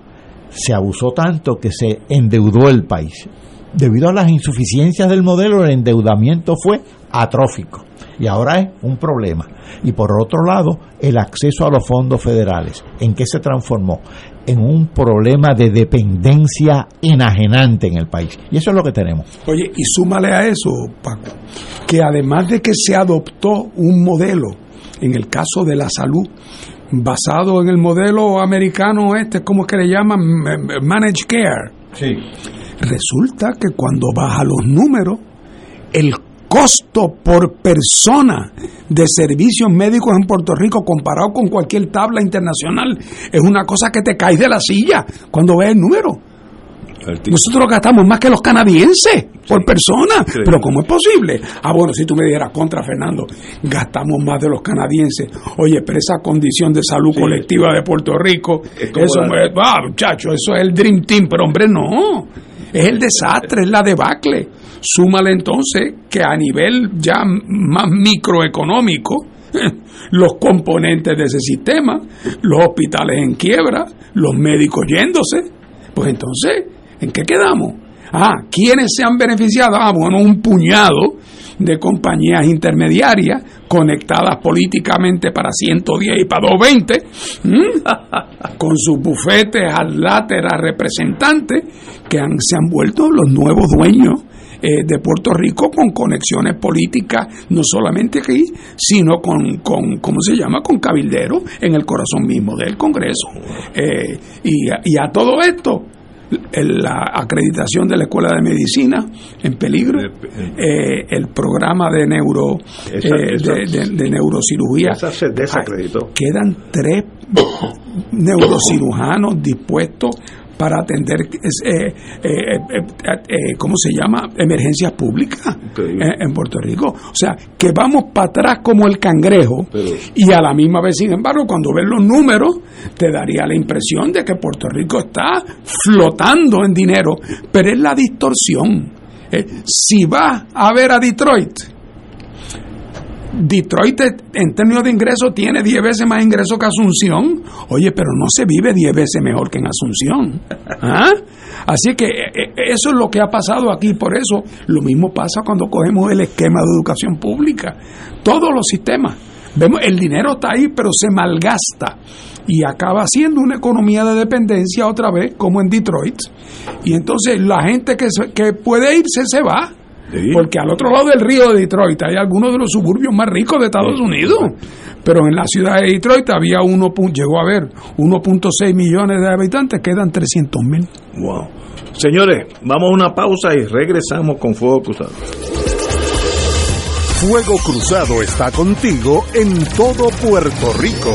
Se abusó tanto que se endeudó el país debido a las insuficiencias del modelo, el endeudamiento fue atrófico y ahora es un problema. Y por otro lado, el acceso a los fondos federales, ¿en qué se transformó? En un problema de dependencia enajenante en el país. Y eso es lo que tenemos. Oye, y súmale a eso, Paco, que además de que se adoptó un modelo, en el caso de la salud, basado en el modelo americano este, ¿cómo es que le llaman? Managed Care. Sí Resulta que cuando baja los números, el costo por persona de servicios médicos en Puerto Rico comparado con cualquier tabla internacional es una cosa que te caes de la silla cuando ves el número. Nosotros gastamos más que los canadienses por persona. Pero ¿cómo es posible? Ah, bueno, si tú me dijeras contra Fernando, gastamos más de los canadienses. Oye, pero esa condición de salud colectiva de Puerto Rico, eso es, ah, muchacho, eso es el Dream Team, pero hombre, no. Es el desastre, es la debacle. Súmale entonces que a nivel ya más microeconómico, los componentes de ese sistema, los hospitales en quiebra, los médicos yéndose. Pues entonces, ¿en qué quedamos? Ah, ¿quiénes se han beneficiado? Ah, bueno, un puñado de compañías intermediarias conectadas políticamente para 110 y para 220, con sus bufetes al láteras representantes que han, se han vuelto los nuevos dueños eh, de Puerto Rico con conexiones políticas, no solamente aquí, sino con, con ¿cómo se llama?, con cabilderos en el corazón mismo del Congreso. Eh, y, y a todo esto, la acreditación de la Escuela de Medicina en peligro, eh, el programa de neuro de, neurocirugía. se desacreditó. Quedan tres neurocirujanos dispuestos para atender, eh, eh, eh, ¿cómo se llama? Emergencias públicas en, Puerto Rico. O sea, que vamos para atrás como el cangrejo y a la misma vez, sin embargo, cuando ves los números, te daría la impresión de que Puerto Rico está flotando en dinero, pero es la distorsión. si vas a ver a Detroit, Detroit en términos de ingresos tiene 10 veces más ingresos que Asunción. Oye, pero no se vive 10 veces mejor que en Asunción. ¿Ah? Así que eh, eh, eso es lo que ha pasado aquí. Por eso lo mismo pasa cuando cogemos el esquema de educación pública. Todos los sistemas. Vemos, el dinero está ahí, pero se malgasta y acaba siendo una economía de dependencia otra vez, como en Detroit. Y entonces la gente que, que puede irse se va porque al otro lado del río de Detroit hay algunos de los suburbios más ricos de Estados Unidos. Pero en la ciudad de Detroit había uno, llegó a haber 1.6 millones de habitantes, quedan 300 mil. Wow. Señores, vamos a una pausa y regresamos con Fuego Cruzado. Fuego Cruzado está contigo en todo Puerto Rico.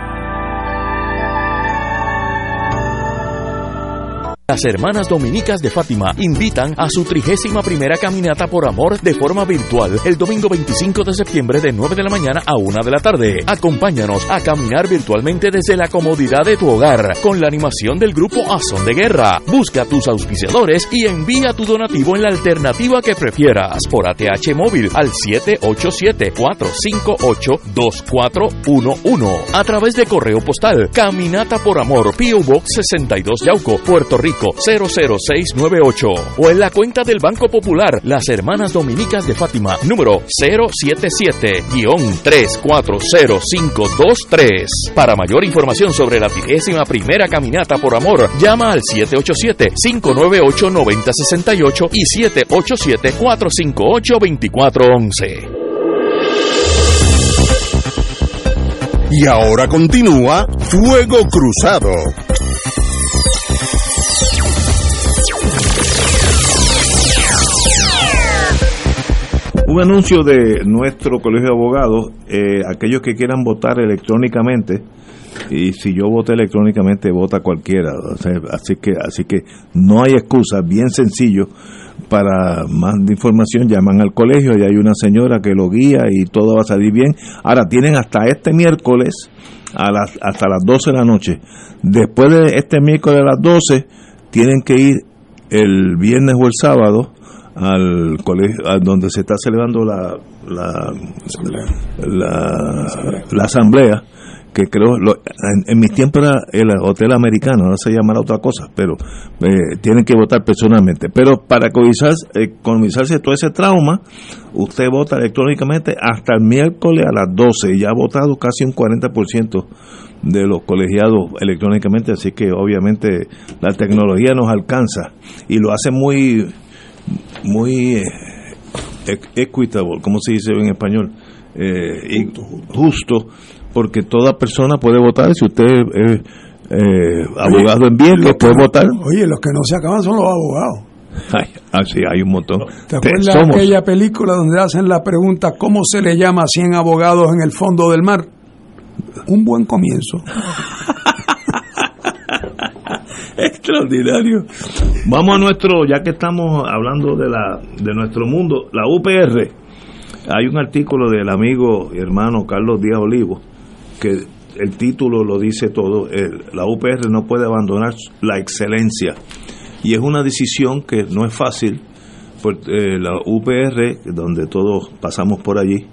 Las hermanas dominicas de Fátima invitan a su trigésima primera caminata por amor de forma virtual el domingo 25 de septiembre de 9 de la mañana a 1 de la tarde. Acompáñanos a caminar virtualmente desde la comodidad de tu hogar con la animación del grupo Azón de Guerra. Busca tus auspiciadores y envía tu donativo en la alternativa que prefieras por ATH móvil al 787-458-2411 a través de correo postal Caminata por Amor P.O. Box 62 Yauco, Puerto Rico 809-555-00698 o en la cuenta del Banco Popular Las Hermanas Dominicas de Fátima, número 077-340523. Para mayor información sobre la vigésima primera caminata por amor, llama al 787-598-9068 y 787-458-2411. Y ahora continúa Fuego Cruzado. Un anuncio de nuestro colegio de abogados, eh, aquellos que quieran votar electrónicamente, y si yo voté electrónicamente, vota cualquiera. así que así que no hay excusa, bien sencillo. Para más información llaman al colegio y hay una señora que lo guía y todo va a salir bien. Ahora tienen hasta este miércoles a las, hasta las 12 de la noche. Después de este miércoles a las 12 tienen que ir el viernes o el sábado al colegio a donde se está celebrando la la, asamblea que creo, en, mis tiempos era el hotel americano, ahora se llamará otra cosa, pero eh, tienen que votar personalmente. Pero para economizarse, todo ese trauma, usted vota electrónicamente hasta el miércoles a las 12 y ya ha votado casi un 40% de los colegiados electrónicamente, así que obviamente la tecnología nos alcanza y lo hace muy, muy eh, equitable, como se dice en español, eh, justo porque toda persona puede votar. Si usted es eh, abogado en bien, que puede votar. Oye, los que no se acaban son los abogados. Ay, ah, sí, hay un montón. ¿Te acuerdas de aquella película donde hacen la pregunta cómo se le llama a 100 abogados en el fondo del mar? Un buen comienzo. Extraordinario. Vamos a nuestro, ya que estamos hablando de la de nuestro mundo, la UPR. Hay un artículo del amigo y hermano Carlos Díaz Olivo que el título lo dice todo, la UPR no puede abandonar la excelencia. Y es una decisión que no es fácil, porque eh, la UPR, donde todos pasamos por allí,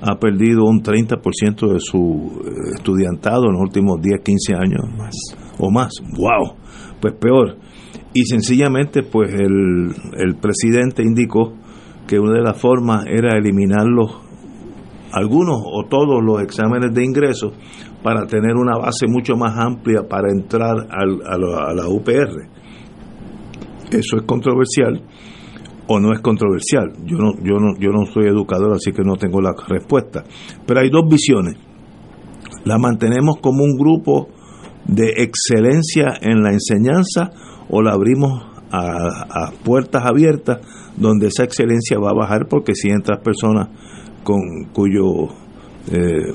ha perdido un 30% de su eh, estudiantado en los últimos 10, 15 años más o más. ¡Wow! Pues peor. Y sencillamente, pues el, el presidente indicó que una de las formas era eliminarlos algunos o todos los exámenes de ingreso para tener una base mucho más amplia para entrar a, la, UPR. Eso es controversial o no es controversial. Yo no, yo no, yo no soy educador, así que no tengo la respuesta. Pero hay dos visiones. La mantenemos como un grupo de excelencia en la enseñanza o la abrimos a, puertas abiertas donde esa excelencia va a bajar porque si entras personas con cuyo eh,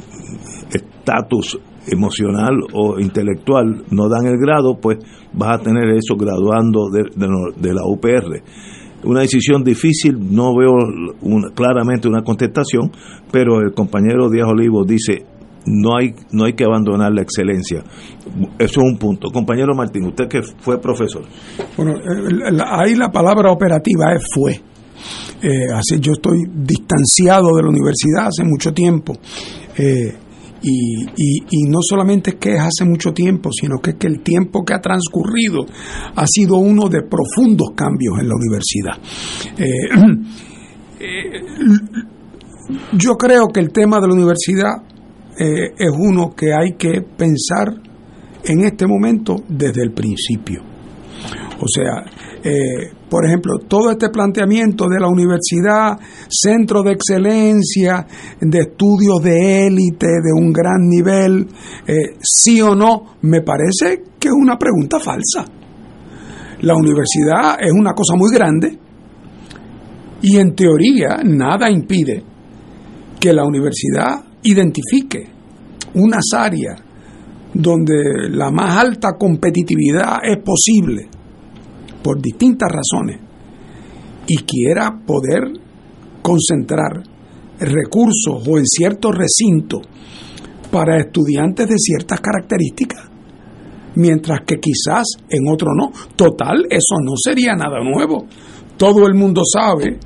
estatus emocional o intelectual no dan el grado, pues vas a tener eso graduando de, de, la UPR. Una decisión difícil, no veo claramente una contestación, pero el compañero Díaz Olivo dice, no hay, no hay que abandonar la excelencia. Eso es un punto. Compañero Martín, usted que fue profesor. Bueno, ahí la palabra operativa es fue. Eh, así, yo estoy distanciado de la universidad hace mucho tiempo. Eh, y, y, no solamente es que es hace mucho tiempo, sino que es que el tiempo que ha transcurrido ha sido uno de profundos cambios en la universidad. Eh, yo creo que el tema de la universidad es uno que hay que pensar en este momento desde el principio. O sea, eh, por ejemplo, todo este planteamiento de la universidad, centro de excelencia, de estudios de élite, de un gran nivel, eh, sí o no, me parece que es una pregunta falsa. La universidad es una cosa muy grande y en teoría nada impide que la universidad identifique unas áreas donde la más alta competitividad es posible por distintas razones y quiera poder concentrar recursos o en ciertos recintos para estudiantes de ciertas características, mientras que quizás en otro no. Total, eso no sería nada nuevo. Todo el mundo sabe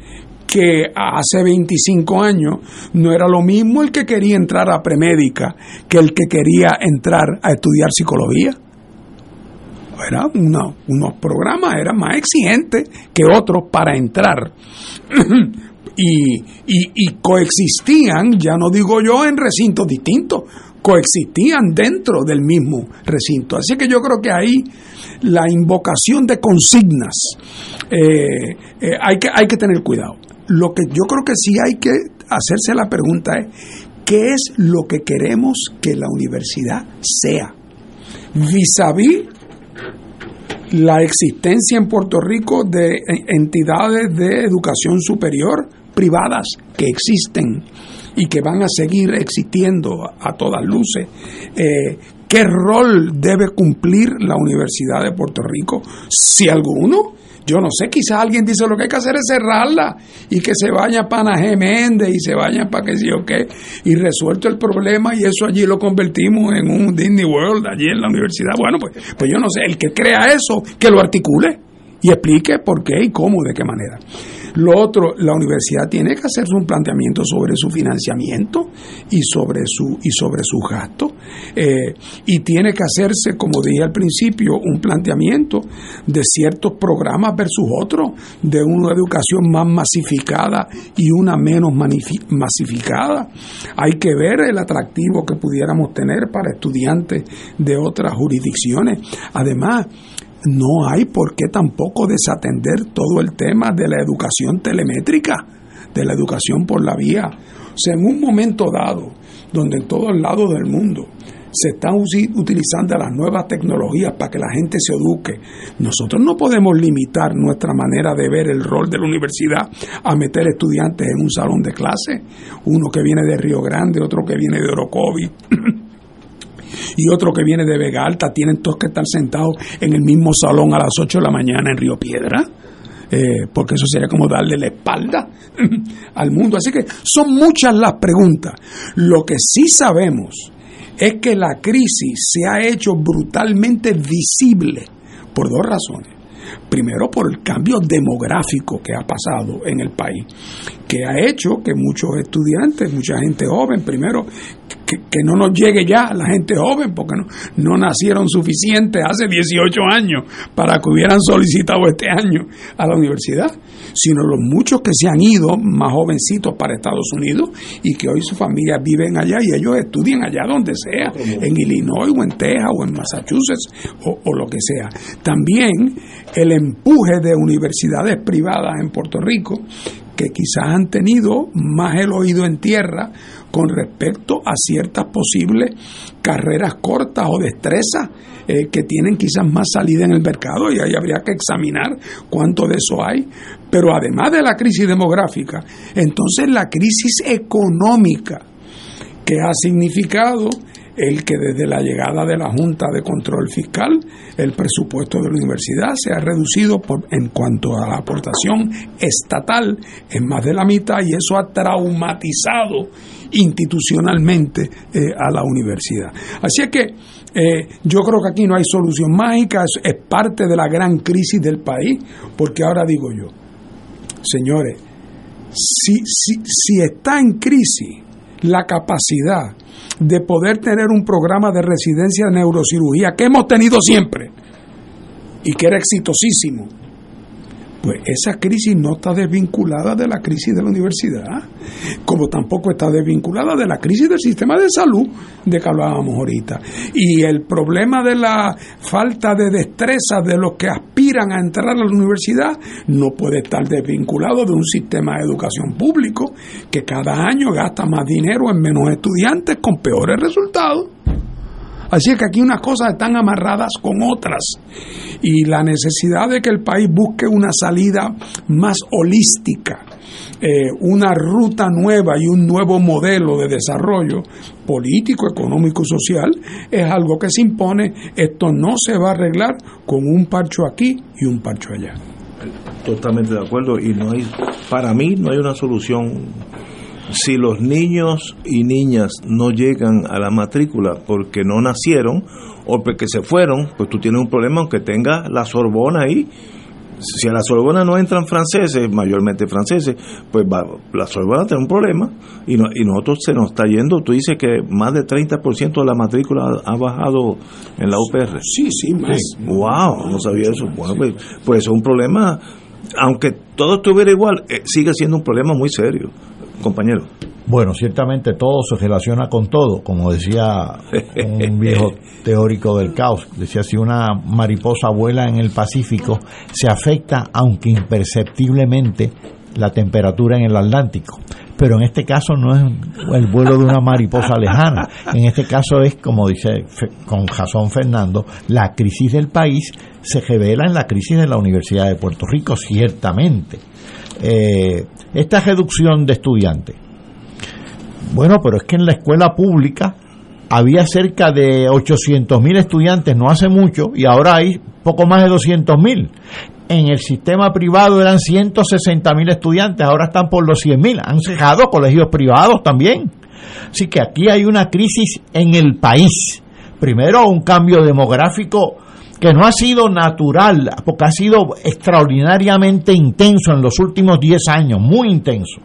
que hace 25 años no era lo mismo el que quería entrar a premédica que el que quería entrar a estudiar psicología. era unos programas eran más exigentes que otros para entrar. y, y, coexistían, ya no digo yo en recintos distintos, coexistían dentro del mismo recinto. Así que yo creo que ahí la invocación de consignas eh, eh, hay, que, hay que tener cuidado. Lo que yo creo que sí hay que hacerse la pregunta es, ¿qué es lo que queremos que la universidad sea? Vis a vis la existencia en Puerto Rico de entidades de educación superior privadas que existen y que van a seguir existiendo a todas luces. Eh, ¿Qué rol debe cumplir la Universidad de Puerto Rico? Si alguno, yo no sé, quizás alguien dice lo que hay que hacer es cerrarla y que se vaya para Méndez y se vayan para que sí o qué, y resuelto el problema y eso allí lo convertimos en un Disney World allí en la universidad. Bueno, pues, pues yo no sé, el que crea eso, que lo articule y explique por qué y cómo, de qué manera. Lo otro, la universidad tiene que hacerse un planteamiento sobre su financiamiento y sobre su y sobre sus gastos eh, y tiene que hacerse, como dije al principio, un planteamiento de ciertos programas versus otros, de una educación más masificada y una menos masificada. Hay que ver el atractivo que pudiéramos tener para estudiantes de otras jurisdicciones. Además, no hay por qué tampoco desatender todo el tema de la educación telemétrica, de la educación por la vía. O sea, en un momento dado, donde en todos lados del mundo se están utilizando las nuevas tecnologías para que la gente se eduque. Nosotros no podemos limitar nuestra manera de ver el rol de la universidad a meter estudiantes en un salón de clase, uno que viene de Río Grande, otro que viene de Orocovi. y otro que viene de Vega Alta, tienen todos que estar sentados en el mismo salón a las 8 de la mañana en Río Piedra. Eh, porque eso sería como darle la espalda al mundo. Así que son muchas las preguntas. Lo que sí sabemos es que la crisis se ha hecho brutalmente visible por dos razones. Primero, por el cambio demográfico que ha pasado en el país, que ha hecho que muchos estudiantes, mucha gente joven, primero, que, no nos llegue ya la gente joven, porque no, no nacieron suficientes hace 18 años para que hubieran solicitado este año a la universidad, sino los muchos que se han ido más jovencitos para Estados Unidos y que hoy sus familias viven allá y ellos estudian allá donde sea, en Illinois o en Texas o en Massachusetts o, o lo que sea. También el empuje de universidades privadas en Puerto Rico que quizás han tenido más el oído en tierra con respecto a ciertas posibles carreras cortas o destrezas eh, que tienen quizás más salida en el mercado y ahí habría que examinar cuánto de eso hay. Pero además de la crisis demográfica, entonces la crisis económica que ha significado el que desde la llegada de la Junta de Control Fiscal el presupuesto de la universidad se ha reducido por, en cuanto a la aportación estatal en más de la mitad y eso ha traumatizado institucionalmente eh, a la universidad. Así es que eh, yo creo que aquí no hay solución mágica, es, es parte de la gran crisis del país, porque ahora digo yo, señores, si, si, si está en crisis la capacidad de poder tener un programa de residencia de neurocirugía que hemos tenido siempre y que era exitosísimo pues esa crisis no está desvinculada de la crisis de la universidad, como tampoco está desvinculada de la crisis del sistema de salud de que hablábamos ahorita. Y el problema de la falta de destreza de los que aspiran a entrar a la universidad no puede estar desvinculado de un sistema de educación público que cada año gasta más dinero en menos estudiantes con peores resultados. Así es que aquí unas cosas están amarradas con otras y la necesidad de que el país busque una salida más holística, eh, una ruta nueva y un nuevo modelo de desarrollo político, económico, social, es algo que se impone. Esto no se va a arreglar con un parcho aquí y un parcho allá. Totalmente de acuerdo y no hay, para mí no hay una solución si los niños y niñas no llegan a la matrícula porque no nacieron o porque se fueron, pues tú tienes un problema aunque tengas la Sorbona ahí si a la Sorbona no entran franceses, mayormente franceses, pues va, la Sorbona tiene un problema y, no, y nosotros se nos está yendo. Tú dices que más del 30% de la matrícula ha bajado en la UPR. Sí, sí, más. Wow, no sabía eso. Bueno, pues, pues es un problema, aunque todo estuviera igual, eh, sigue siendo un problema muy serio, compañero. Bueno, ciertamente todo se relaciona con todo, como decía un viejo teórico del caos. Decía, si una mariposa vuela en el Pacífico, se afecta, aunque imperceptiblemente, la temperatura en el Atlántico. Pero en este caso no es el vuelo de una mariposa lejana. En este caso es, como dice con Jasón Fernando, la crisis del país se revela en la crisis de la Universidad de Puerto Rico, ciertamente. Eh, esta reducción de estudiantes bueno, pero es que en la escuela pública había cerca de 800 mil estudiantes no hace mucho y ahora hay poco más de 200 mil. En el sistema privado eran 160 mil estudiantes, ahora están por los 100 mil. Han cerrado colegios privados también. Así que aquí hay una crisis en el país. Primero, un cambio demográfico que no ha sido natural, porque ha sido extraordinariamente intenso en los últimos 10 años, muy intenso.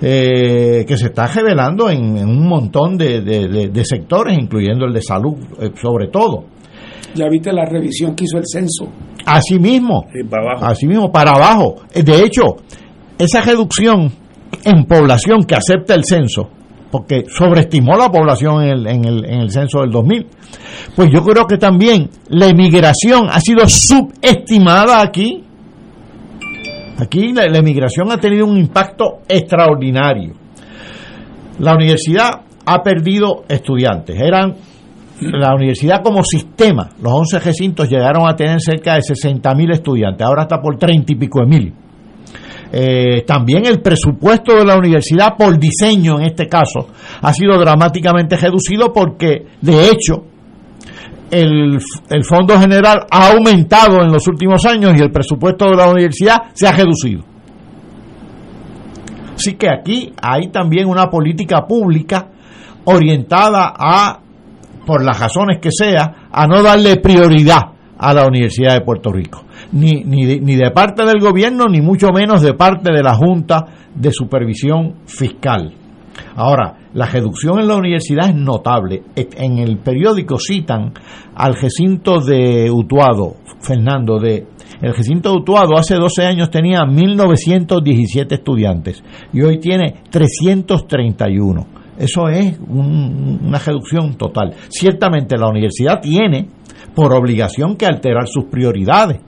Eh, que se está revelando en, un montón de, sectores, incluyendo el de salud, eh, sobre todo. Ya viste la revisión que hizo el censo. Así mismo, para abajo. así mismo, para abajo. Eh, de hecho, esa reducción en población que acepta el censo, porque sobreestimó la población en el, en el, en el censo del 2000, pues yo creo que también la emigración ha sido subestimada aquí Aquí la, emigración ha tenido un impacto extraordinario. La universidad ha perdido estudiantes. Eran la universidad como sistema, los 11 recintos llegaron a tener cerca de 60 mil estudiantes, ahora está por 30 y pico de mil. Eh, también el presupuesto de la universidad por diseño en este caso ha sido dramáticamente reducido porque de hecho el, el Fondo General ha aumentado en los últimos años y el presupuesto de la universidad se ha reducido. Así que aquí hay también una política pública orientada a, por las razones que sea, a no darle prioridad a la Universidad de Puerto Rico. Ni, ni, ni de parte del gobierno, ni mucho menos de parte de la Junta de Supervisión Fiscal. Ahora, la reducción en la universidad es notable. En el periódico citan al recinto de Utuado, Fernando, de el recinto de Utuado hace 12 años tenía 1.917 estudiantes y hoy tiene 331. Eso es una reducción total. Ciertamente la universidad tiene por obligación que alterar sus prioridades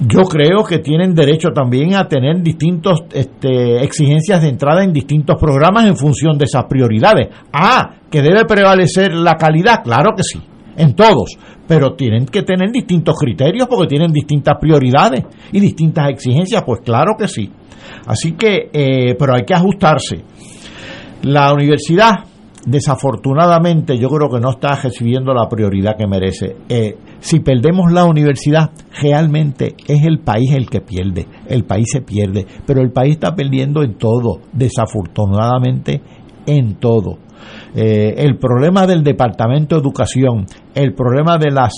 yo creo que tienen derecho también a tener distintas este, exigencias de entrada en distintos programas en función de esas prioridades. Ah, que debe prevalecer la calidad, claro que sí, en todos, pero tienen que tener distintos criterios porque tienen distintas prioridades y distintas exigencias, pues claro que sí. Así que, eh, pero hay que ajustarse. La universidad desafortunadamente yo creo que no está recibiendo la prioridad que merece. Eh, si perdemos la universidad, realmente es el país el que pierde, el país se pierde, pero el país está perdiendo en todo, desafortunadamente en todo. Eh, el problema del Departamento de Educación, el problema de las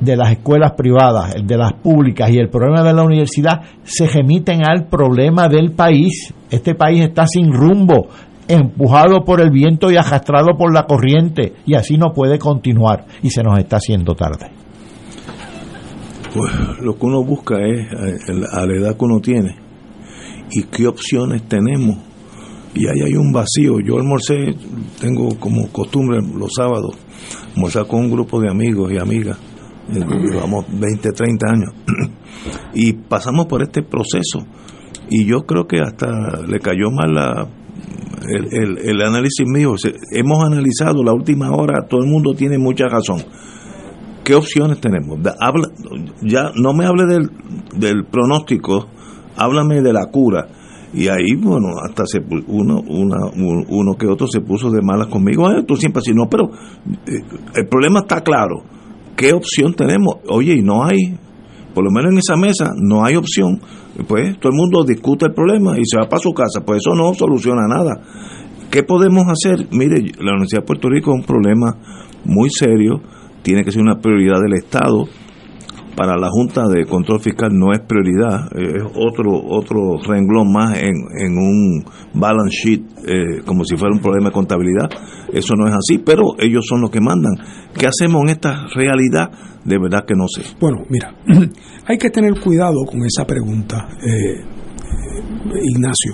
de las escuelas privadas, el de las públicas y el problema de la universidad se remiten al problema del país. Este país está sin rumbo, empujado por el viento y arrastrado por la corriente, y así no puede continuar, y se nos está haciendo tarde. Pues lo que uno busca es eh, a la edad que uno tiene y qué opciones tenemos. Y ahí hay un vacío. Yo almorcé, tengo como costumbre los sábados, almorzar con un grupo de amigos y amigas. Eh, llevamos 20, 30 años. y pasamos por este proceso. Y yo creo que hasta le cayó mal la el, el, análisis mío, hemos analizado la última hora, todo el mundo tiene mucha razón. ¿Qué opciones tenemos? Habla, ya no me hable del, del pronóstico, háblame de la cura. Y ahí, bueno, hasta se uno, uno que otro se puso de malas conmigo. tú siempre así, no, pero eh, el problema está claro. ¿Qué opción tenemos? Oye, y no hay, por lo menos en esa mesa, no hay opción pues todo el mundo discute el problema y se va para su casa, pues eso no soluciona nada. ¿Qué podemos hacer? Mire, la Universidad de Puerto Rico es un problema muy serio, tiene que ser una prioridad del Estado, para la Junta de Control Fiscal no es prioridad, eh, es otro otro renglón más en, en un balance sheet, eh, como si fuera un problema de contabilidad. Eso no es así, pero ellos son los que mandan. ¿Qué hacemos en esta realidad? De verdad que no sé. Bueno, mira, hay que tener cuidado con esa pregunta, eh, Ignacio,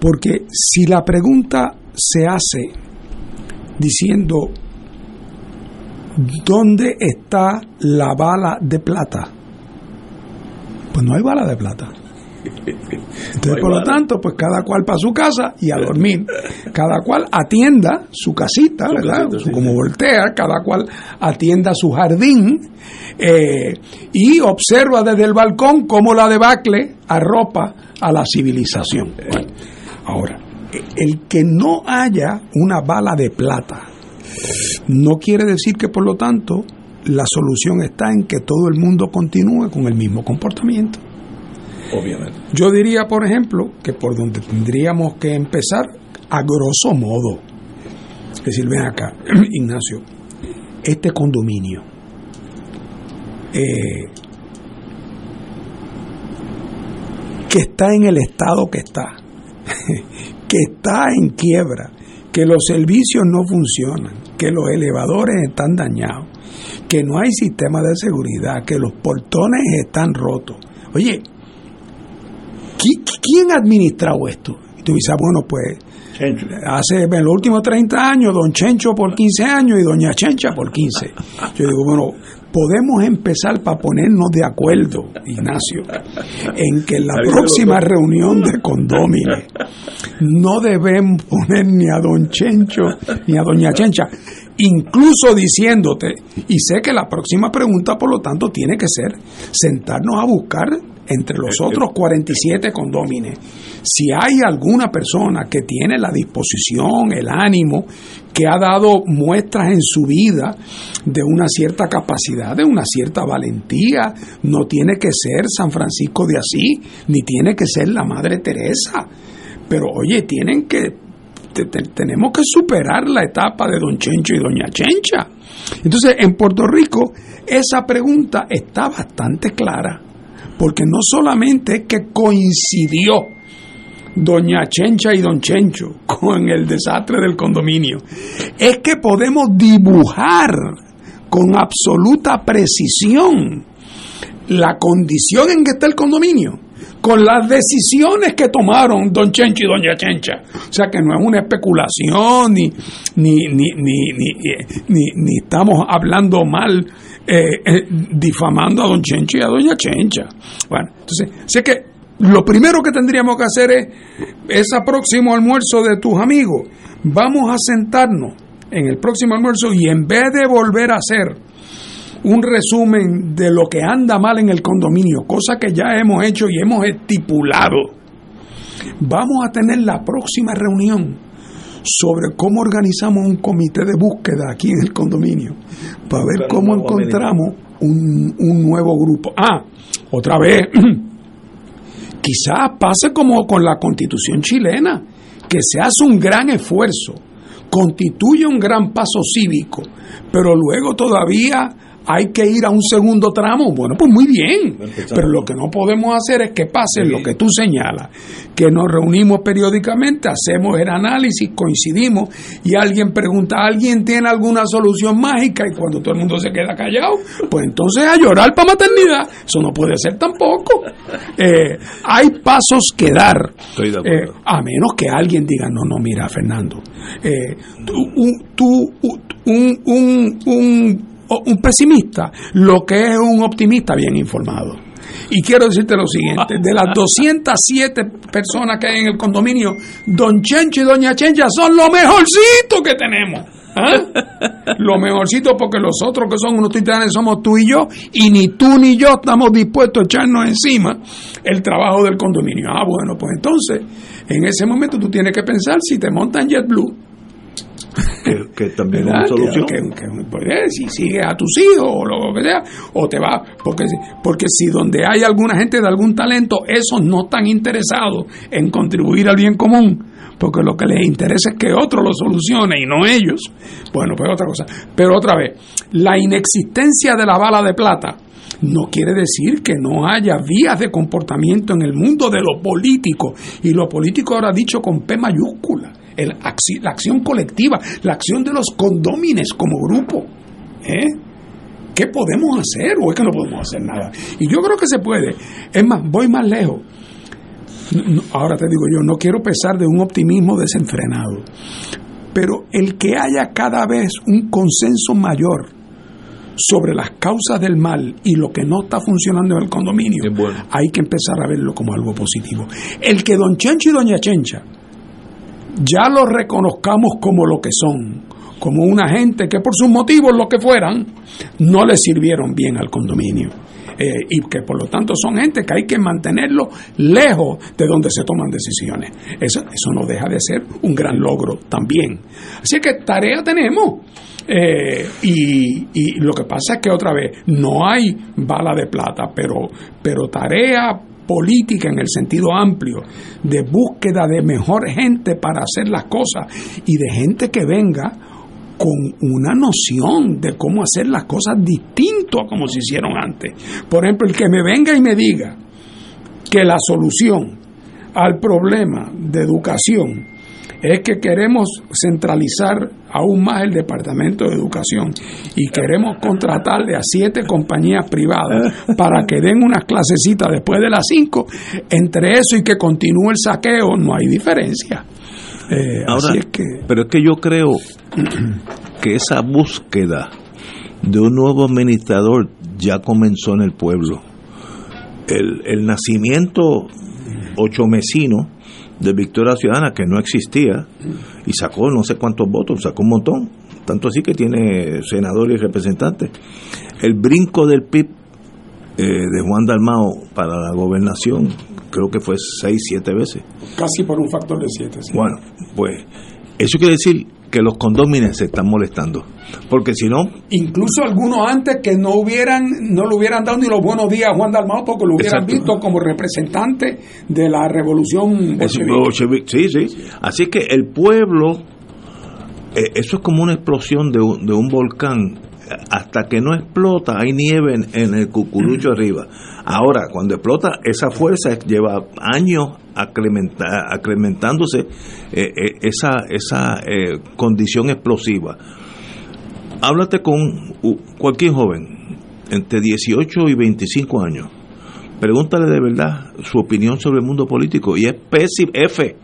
porque si la pregunta se hace diciendo ¿dónde está la bala de plata? Pues no hay bala de plata. Entonces, por lo tanto, pues cada cual para su casa y a dormir. Cada cual atienda su casita, ¿verdad? Como voltea, cada cual atienda su jardín eh, y observa desde el balcón cómo la debacle arropa a la civilización. ahora, el que no haya una bala de plata no quiere decir que, por lo tanto, la solución está en que todo el mundo continúe con el mismo comportamiento. Obviamente. Yo diría, por ejemplo, que por donde tendríamos que empezar, a grosso modo, es decir, ven acá, Ignacio, este condominio, eh, que está en el estado que está, que está en quiebra, que los servicios no funcionan, que los elevadores están dañados, que no hay sistema de seguridad, que los portones están rotos. Oye, ¿quién ha administrado esto? Y tú dices, ah, bueno, pues hace en los últimos 30 años, don Chencho por 15 años y doña Chencha por 15. Yo digo, bueno, podemos empezar para ponernos de acuerdo, Ignacio, en que en la próxima reunión de condómines no debemos poner ni a don Chencho ni a doña Chencha, incluso diciéndote, y sé que la próxima pregunta, por lo tanto, tiene que ser sentarnos a buscar entre los otros 47 condómines, si hay alguna persona que tiene la disposición, el ánimo, que ha dado muestras en su vida de una cierta capacidad, de una cierta valentía, no tiene que ser San Francisco de Asís, ni tiene que ser la Madre Teresa, pero oye, tienen que tenemos que superar la etapa de don Chencho y doña Chencha. Entonces, en Puerto Rico, esa pregunta está bastante clara porque no solamente es que coincidió doña Chencha y don Chencho con el desastre del condominio, es que podemos dibujar con absoluta precisión la condición en que está el condominio con las decisiones que tomaron don Chencho y doña Chencha. O sea que no es una especulación ni, ni, ni, ni, estamos hablando mal eh, eh, difamando a don Chencho y a doña Chencha. Bueno, entonces, sé que lo primero que tendríamos que hacer es, ese próximo almuerzo de tus amigos, vamos a sentarnos en el próximo almuerzo y en vez de volver a hacer un resumen de lo que anda mal en el condominio, cosa que ya hemos hecho y hemos estipulado, vamos a tener la próxima reunión sobre cómo organizamos un comité de búsqueda aquí en el condominio para ver cómo encontramos un, nuevo grupo. Ah, otra vez, quizás pase como con la constitución chilena, que se hace un gran esfuerzo, constituye un gran paso cívico, pero luego todavía hay que ir a un segundo tramo. Bueno, pues muy bien, pero lo que no podemos hacer es que pase lo que tú señalas, que nos reunimos periódicamente, hacemos el análisis, coincidimos y alguien pregunta, ¿alguien tiene alguna solución mágica? Y cuando todo el mundo se queda callado, pues entonces a llorar para maternidad. Eso no puede ser tampoco. Eh, hay pasos que dar, eh, a menos que alguien diga, no, no, mira, Fernando, eh, tú, un, un, un un pesimista lo que es un optimista bien informado. Y quiero decirte lo siguiente, de las 207 personas que hay en el condominio, don Chencho y doña Chencha son lo mejorcito que tenemos. ¿Ah? Lo mejorcito porque los otros que son unos titanes somos tú y yo, y ni tú ni yo estamos dispuestos a echarnos encima el trabajo del condominio. Ah, bueno, pues entonces, en ese momento tú tienes que pensar si te montan JetBlue que, también es una solución. Pues, eh, si sigues a tus hijos o lo que sea, o te va, porque, porque si donde hay alguna gente de algún talento, esos no están interesados en contribuir al bien común, porque lo que les interesa es que otro lo solucione y no ellos. Bueno, pues otra cosa. Pero otra vez, la inexistencia de la bala de plata no quiere decir que no haya vías de comportamiento en el mundo de lo político. Y lo político ahora dicho con P mayúscula. la acción colectiva, la acción de los condómines como grupo. ¿eh? ¿Qué podemos hacer o es que no podemos hacer nada? Y yo creo que se puede. Es más, voy más lejos. Ahora te digo yo, no quiero pesar de un optimismo desenfrenado, pero el que haya cada vez un consenso mayor sobre las causas del mal y lo que no está funcionando en el condominio, hay que empezar a verlo como algo positivo. El que don Chencho y doña Chencha ya lo reconozcamos como lo que son, como una gente que por sus motivos, lo que fueran, no le sirvieron bien al condominio. Eh, y que por lo tanto son gente que hay que mantenerlo lejos de donde se toman decisiones. Eso, eso no deja de ser un gran logro también. Así que tarea tenemos. Eh, y, lo que pasa es que otra vez no hay bala de plata, pero, pero tarea política en el sentido amplio, de búsqueda de mejor gente para hacer las cosas y de gente que venga con una noción de cómo hacer las cosas distinto a como se hicieron antes. Por ejemplo, el que me venga y me diga que la solución al problema de educación es que queremos centralizar aún más el Departamento de Educación y queremos contratarle a siete compañías privadas para que den unas clasecitas después de las cinco, entre eso y que continúe el saqueo no hay diferencia. Eh, pero es que yo creo que esa búsqueda de un nuevo administrador ya comenzó en el pueblo. El, el nacimiento ocho mesino de Victoria Ciudadana, que no existía, y sacó no sé cuántos votos, sacó un montón, tanto así que tiene senadores y representantes. El brinco del PIB eh, de Juan Dalmao para la gobernación, creo que fue seis, siete veces. Casi por un factor de siete. Bueno, pues eso quiere decir que los condómines se están molestando. Porque si no. Incluso algunos antes que no hubieran, no le hubieran dado ni los buenos días a Juan Dalmao porque lo hubieran visto como representante de la revolución Sí, sí. Así que el pueblo, eh, eso es como una explosión de un, de un volcán hasta que no explota hay nieve en, el cucurucho arriba. Ahora, cuando explota, esa fuerza lleva años acrementándose eh, eh, esa, esa eh, condición explosiva. Háblate con cualquier joven entre 18 y 25 años. Pregúntale de verdad su opinión sobre el mundo político y es pésimo, F.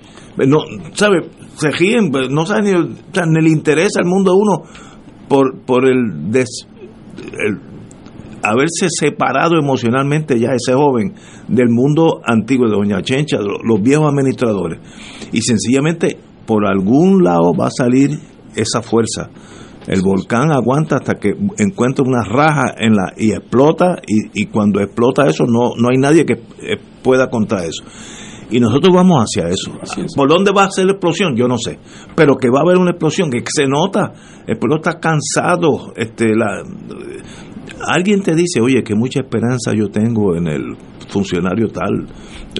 No, ¿sabe? Se ríen, no saben ni, ni le interesa el mundo a uno por, por el, haberse separado emocionalmente ya ese joven del mundo antiguo de Doña Chencha, los viejos administradores. Y sencillamente por algún lado va a salir esa fuerza. El volcán aguanta hasta que encuentra una raja en la y explota y, y cuando explota eso no, no hay nadie que eh, pueda contra eso. Y nosotros vamos hacia eso. ¿Por dónde va a ser la explosión? Yo no sé. Pero que va a haber una explosión, que se nota. El pueblo está cansado. Este, la, alguien te dice, oye, que mucha esperanza yo tengo en el funcionario tal.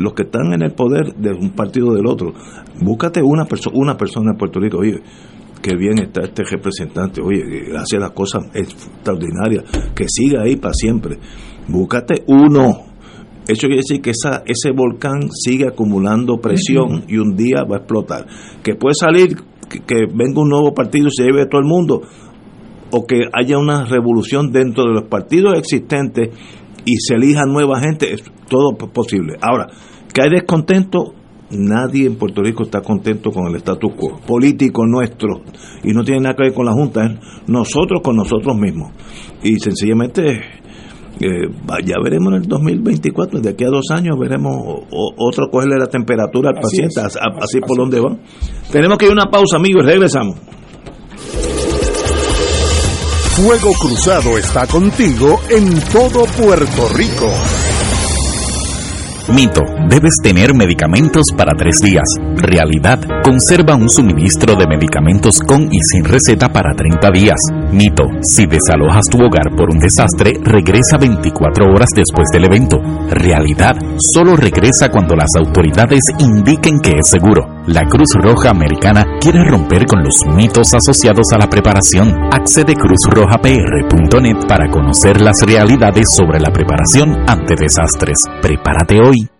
Los que están en el poder de un partido o del otro. Búscate una, persona una persona en Puerto Rico, oye, qué bien está este representante, oye, que hace las cosas extraordinarias, que siga ahí para siempre. Búscate uno eso quiere decir que esa, ese volcán sigue acumulando presión y un día va a explotar. Que puede salir, que, venga un nuevo partido y se lleve a todo el mundo, o que haya una revolución dentro de los partidos existentes y se elija nueva gente, es todo posible. Ahora, que hay descontento, nadie en Puerto Rico está contento con el status quo político nuestro y no tiene nada que ver con la Junta, es nosotros con nosotros mismos. Y sencillamente ya veremos en el 2024, de aquí a dos años veremos otro cogerle la temperatura al paciente, así, por donde va. Tenemos que ir a una pausa, amigos, regresamos. Fuego Cruzado está contigo en todo Puerto Rico. Mito, debes tener medicamentos para tres días. Realidad, conserva un suministro de medicamentos con y sin receta para 30 días. Mito, si desalojas tu hogar por un desastre, regresa 24 horas después del evento. Realidad, solo regresa cuando las autoridades indiquen que es seguro. La Cruz Roja Americana quiere romper con los mitos asociados a la preparación. Accede cruzrojapr.net para conocer las realidades sobre la preparación ante desastres. Prepárate hoy.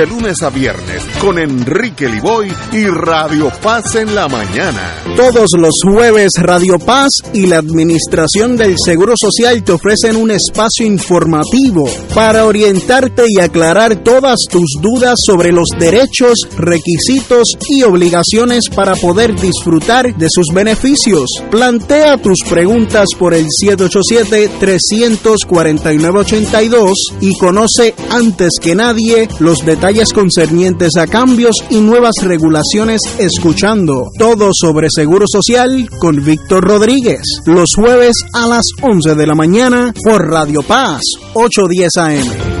lunes a viernes con Enrique Liboy y Radio Paz en la mañana. Todos los jueves Radio Paz y la Administración del Seguro Social te ofrecen un espacio informativo para orientarte y aclarar todas tus dudas sobre los derechos, requisitos y obligaciones para poder disfrutar de sus beneficios. Plantea tus preguntas por el 787-349-82 y conoce antes que nadie los detalles concernientes a cambios y nuevas regulaciones escuchando todo sobre Seguro Social con Víctor Rodríguez los jueves a las 11 de la mañana por Radio Paz 810 AM.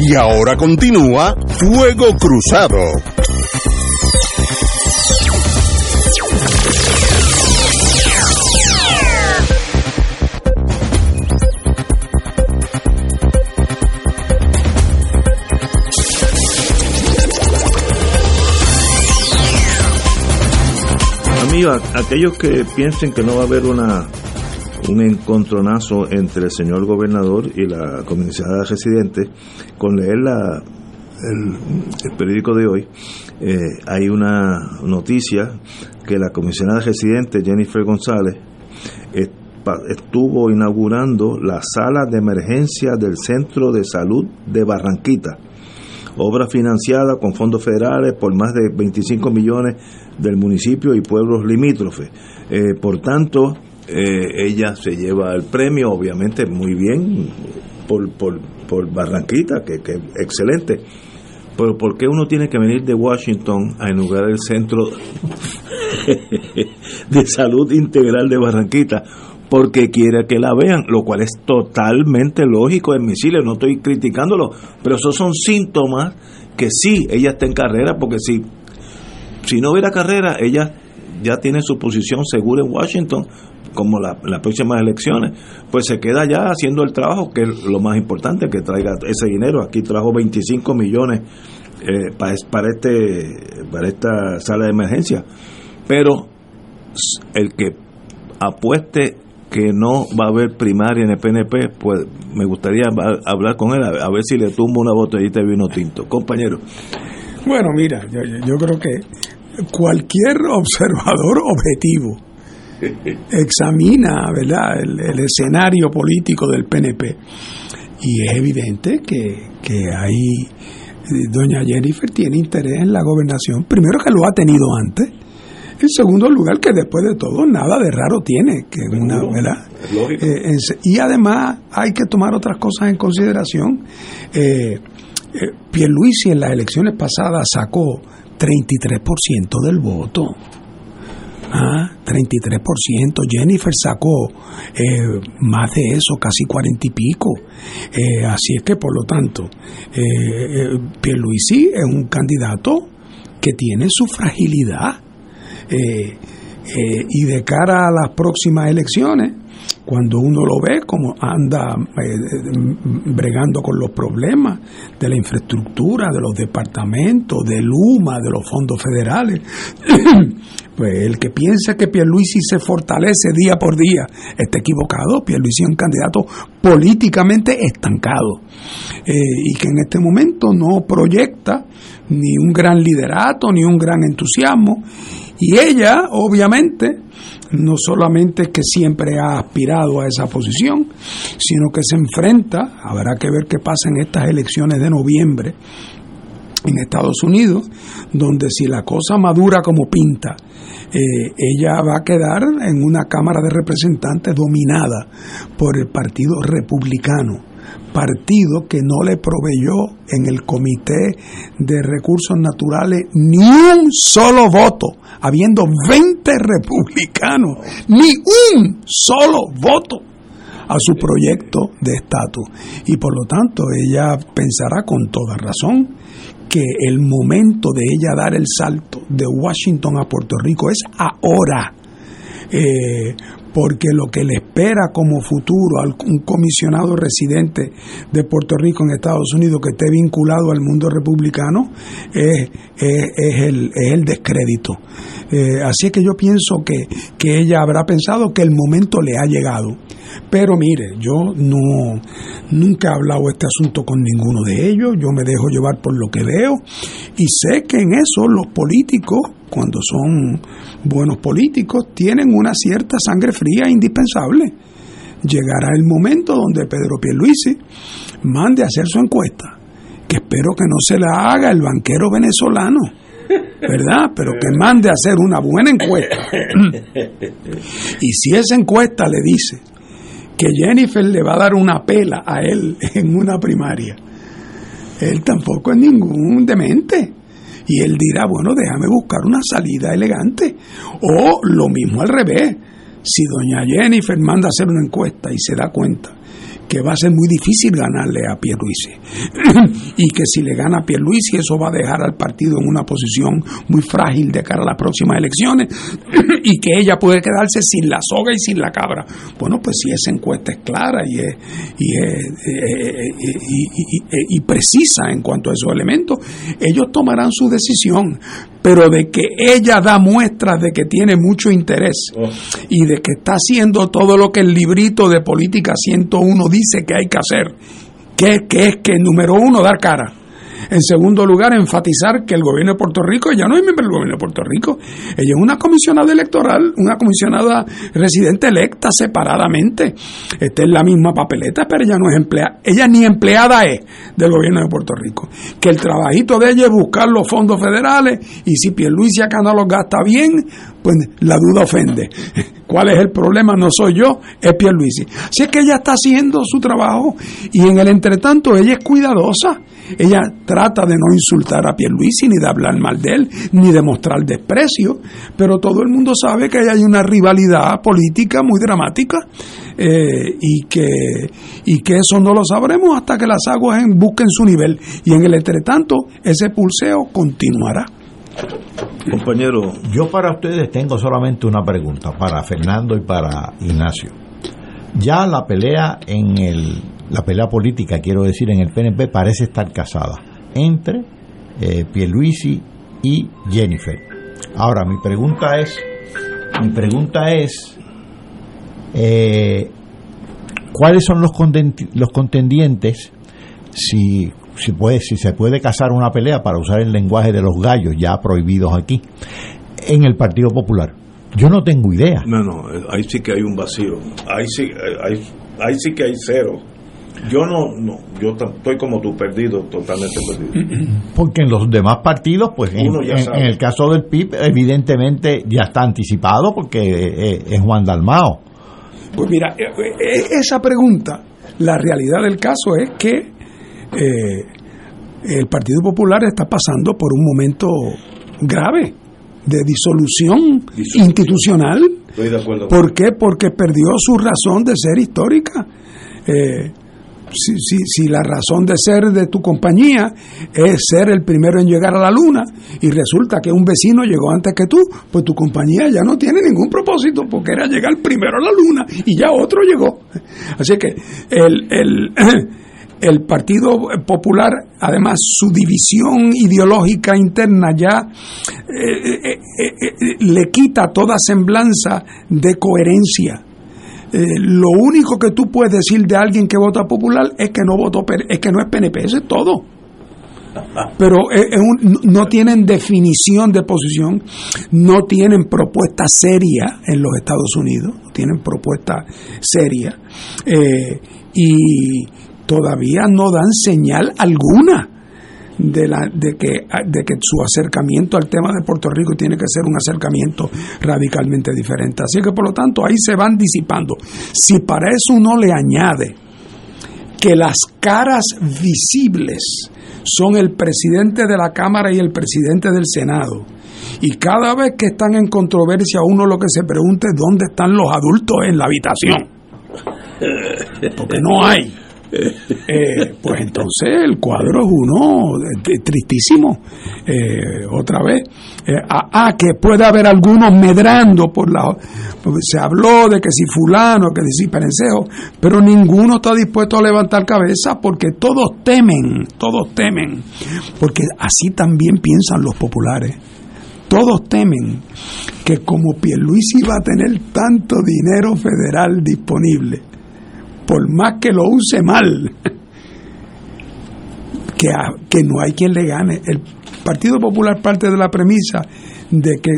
Y ahora continúa Fuego Cruzado. Amigos, aquellos que piensen que no va a haber una un encontronazo entre el señor gobernador y la comisionada residente. Con leer la, el, periódico de hoy, eh, hay una noticia que la comisionada residente Jennifer González estuvo inaugurando la sala de emergencia del Centro de Salud de Barranquita, obra financiada con fondos federales por más de 25 millones del municipio y pueblos limítrofes. Eh, por tanto, eh, ella se lleva el premio, obviamente muy bien, por, por, por Barranquita, que, que excelente. Pero ¿por qué uno tiene que venir de Washington a inaugurar el Centro de Salud Integral de Barranquita? Porque quiere que la vean, lo cual es totalmente lógico, admisible, no estoy criticándolo, pero esos son síntomas que sí, ella está en carrera, porque si, si no hubiera carrera, ella ya tiene su posición segura en Washington, como las próximas elecciones, pues se queda ya haciendo el trabajo, que es lo más importante, que traiga ese dinero. Aquí trajo 25 millones eh, para, para, este, para esta sala de emergencia. Pero el que apueste que no va a haber primaria en el PNP, pues me gustaría hablar con él, a, ver si le tumbo una botellita de vino tinto. Compañero. Bueno, mira, yo, yo creo que cualquier observador objetivo examina ¿verdad? El, escenario político del PNP y es evidente que, que ahí eh, doña Jennifer tiene interés en la gobernación, primero que lo ha tenido antes, En segundo lugar, que después de todo nada de raro tiene, que una, ¿verdad? Eh, y además hay que tomar otras cosas en consideración. Eh, eh, Pierluisi en las elecciones pasadas sacó 33% del voto. Ah, 33%. Jennifer sacó eh, más de eso, casi cuarenta y pico. Eh, así es que, por lo tanto, eh, eh, Pierluisi es un candidato que tiene su fragilidad. y de cara a las próximas elecciones, cuando uno lo ve como anda bregando con los problemas de la infraestructura, de los departamentos, del UMA, de los fondos federales, Pues el que piensa que Pierluisi se fortalece día por día está equivocado. Pierluisi es un candidato políticamente estancado eh, y que en este momento no proyecta ni un gran liderato ni un gran entusiasmo. Y ella, obviamente, no solamente que siempre ha aspirado a esa posición, sino que se enfrenta, habrá que ver qué pasa en estas elecciones de noviembre, en Estados Unidos, donde si la cosa madura como pinta, eh, ella va a quedar en una Cámara de Representantes dominada por el Partido Republicano, partido que no le proveyó en el Comité de Recursos Naturales ni un solo voto, habiendo 20 republicanos, ni un solo voto a su proyecto de estatus. Y por lo tanto ella pensará con toda razón que el momento de ella dar el salto de Washington a Puerto Rico es ahora. Eh, porque lo que le espera como futuro a un comisionado residente de Puerto Rico en Estados Unidos que esté vinculado al mundo republicano es, el, el, descrédito. Eh, así que yo pienso que, que ella habrá pensado que el momento le ha llegado. Pero mire, yo no nunca he hablado este asunto con ninguno de ellos, yo me dejo llevar por lo que veo y sé que en eso los políticos, cuando son buenos políticos, tienen una cierta sangre fría indispensable. Llegará el momento donde Pedro Pierluisi mande a hacer su encuesta, que espero que no se la haga el banquero venezolano. ¿verdad? Pero que mande a hacer una buena encuesta. y si esa encuesta le dice que Jennifer le va a dar una pela a él en una primaria. Él tampoco es ningún demente. Y él dirá, bueno, déjame buscar una salida elegante. O lo mismo al revés. Si doña Jennifer manda a hacer una encuesta y se da cuenta que va a ser muy difícil ganarle a Pierluisi. Y que si le gana a Pierluisi eso va a dejar al partido en una posición muy frágil de cara a las próximas elecciones. Y que ella puede quedarse sin la soga y sin la cabra. Bueno, pues si esa encuesta es clara y, es, y, eh, eh, y precisa en cuanto a esos elementos, ellos tomarán su decisión. Pero de que ella da muestras de que tiene mucho interés y de que está haciendo todo lo que el librito de política 101 dice que hay que hacer, que, que es que número uno dar cara en segundo lugar, enfatizar que el gobierno de Puerto Rico, ella no es miembro del gobierno de Puerto Rico, ella es una comisionada electoral, una comisionada residente electa separadamente. Está en la misma papeleta, pero ella no es empleada, ella ni empleada es del gobierno de Puerto Rico. Que el trabajito de ella es buscar los fondos federales y si Pierluisi acá no los gasta bien, pues la duda ofende. ¿Cuál es el problema? No soy yo, es Pierluisi. Así es que ella está haciendo su trabajo y en el entretanto ella es cuidadosa. Ella trata de no insultar a Pierluisi, ni de hablar mal de él, ni de mostrar desprecio, pero todo el mundo sabe que hay una rivalidad política muy dramática eh, y, que, y que eso no lo sabremos hasta que las aguas busquen su nivel. Y en el entretanto, ese pulseo continuará. Compañero. Yo para ustedes tengo solamente una pregunta, para Fernando y para Ignacio. Ya la pelea en el, la pelea política, quiero decir, en el PNP parece estar casada entre eh, Pierluisi y Jennifer. Ahora, mi pregunta es, mi pregunta es, eh, ¿cuáles son los, los contendientes si si, puede, si se puede casar una pelea para usar el lenguaje de los gallos ya prohibidos aquí en el Partido Popular. Yo no tengo idea. No, no, ahí sí que hay un vacío. Ahí sí, ahí, ahí sí que hay cero. Yo no, no, yo estoy como tú, perdido, totalmente perdido. Porque en los demás partidos, pues en, el caso del PIB, evidentemente ya está anticipado porque eh, es Juan Dalmao. Pues mira, eh, eh, esa pregunta, la realidad del caso es que el Partido Popular está pasando por un momento grave de disolución institucional. Estoy de acuerdo. ¿Por qué? Porque perdió su razón de ser histórica. Eh, si, si, si, la razón de ser de tu compañía es ser el primero en llegar a la luna y resulta que un vecino llegó antes que tú, pues tu compañía ya no tiene ningún propósito porque era llegar primero a la luna y ya otro llegó. Así que el, el, el Partido Popular, además su división ideológica interna ya eh, eh, eh, le quita toda semblanza de coherencia. Lo único que tú puedes decir de alguien que vota popular es que no votó, es que no es PNP, eso es todo. Pero no tienen definición de posición, no tienen propuesta seria en los Estados Unidos, no tienen propuesta seria. y todavía no dan señal alguna de, la, de, que, de que su acercamiento al tema de Puerto Rico tiene que ser un acercamiento radicalmente diferente. Así que por lo tanto ahí se van disipando. Si para eso uno le añade que las caras visibles son el presidente de la Cámara y el presidente del Senado, y cada vez que están en controversia uno lo que se pregunta es dónde están los adultos en la habitación. Porque no hay. Eh, pues entonces el cuadro es uno tristísimo. Eh, otra vez, eh, ah, ah, que puede haber algunos medrando por la. Se habló de que si Fulano, que si Perencejo, pero ninguno está dispuesto a levantar cabeza porque todos temen, todos temen, porque así también piensan los populares. Todos temen que como Pierluisi va a tener tanto dinero federal disponible, por más que lo use mal, que, no hay quien le gane. El Partido Popular parte de la premisa de que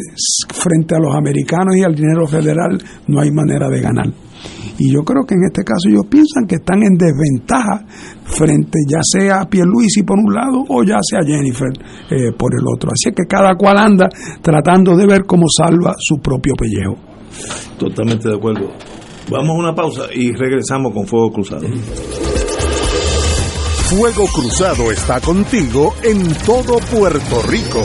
frente a los americanos y al dinero federal no hay manera de ganar. Y yo creo que en este caso ellos piensan que están en desventaja frente ya sea a Pierluisi por un lado o ya sea a Jennifer eh, por el otro. Así que cada cual anda tratando de ver cómo salva su propio pellejo. Totalmente de acuerdo. Vamos a una pausa y regresamos con Fuego Cruzado. Fuego Cruzado está contigo en todo Puerto Rico.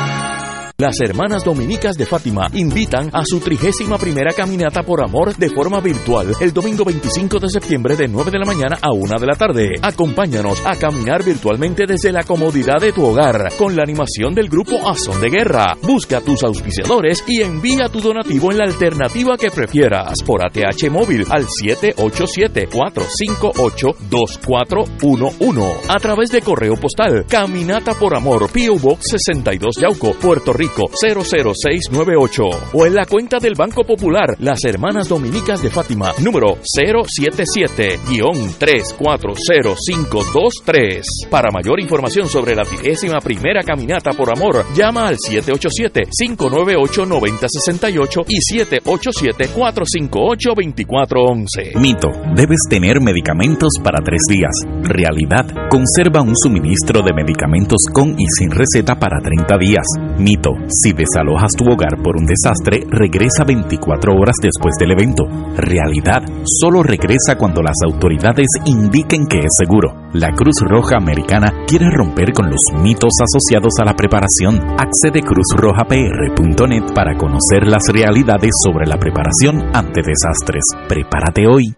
Las hermanas dominicas de Fátima invitan a su trigésima primera caminata por amor de forma virtual el domingo 25 de septiembre de 9 de la mañana a 1 de la tarde. Acompáñanos a caminar virtualmente desde la comodidad de tu hogar con la animación del grupo Azón de Guerra. Busca tus auspiciadores y envía tu donativo en la alternativa que prefieras por ATH móvil al 787-458-2411 a través de correo postal Caminata por Amor Pio Box 62 Yauco, Puerto Rico 00698 o en la cuenta del Banco Popular Las Hermanas Dominicas de Fátima número 077-340523. Para mayor información sobre la vigésima primera caminata por amor, llama al 787-598-9068 y 787-458-2411. Mito, debes tener medicamentos para tres días. Realidad, conserva un suministro de medicamentos con y sin receta para 30 días. Mito Si desalojas tu hogar por un desastre, regresa 24 horas después del evento. Realidad solo regresa cuando las autoridades indiquen que es seguro. La Cruz Roja Americana quiere romper con los mitos asociados a la preparación. Accede cruzrojapr.net para conocer las realidades sobre la preparación ante desastres. Prepárate hoy.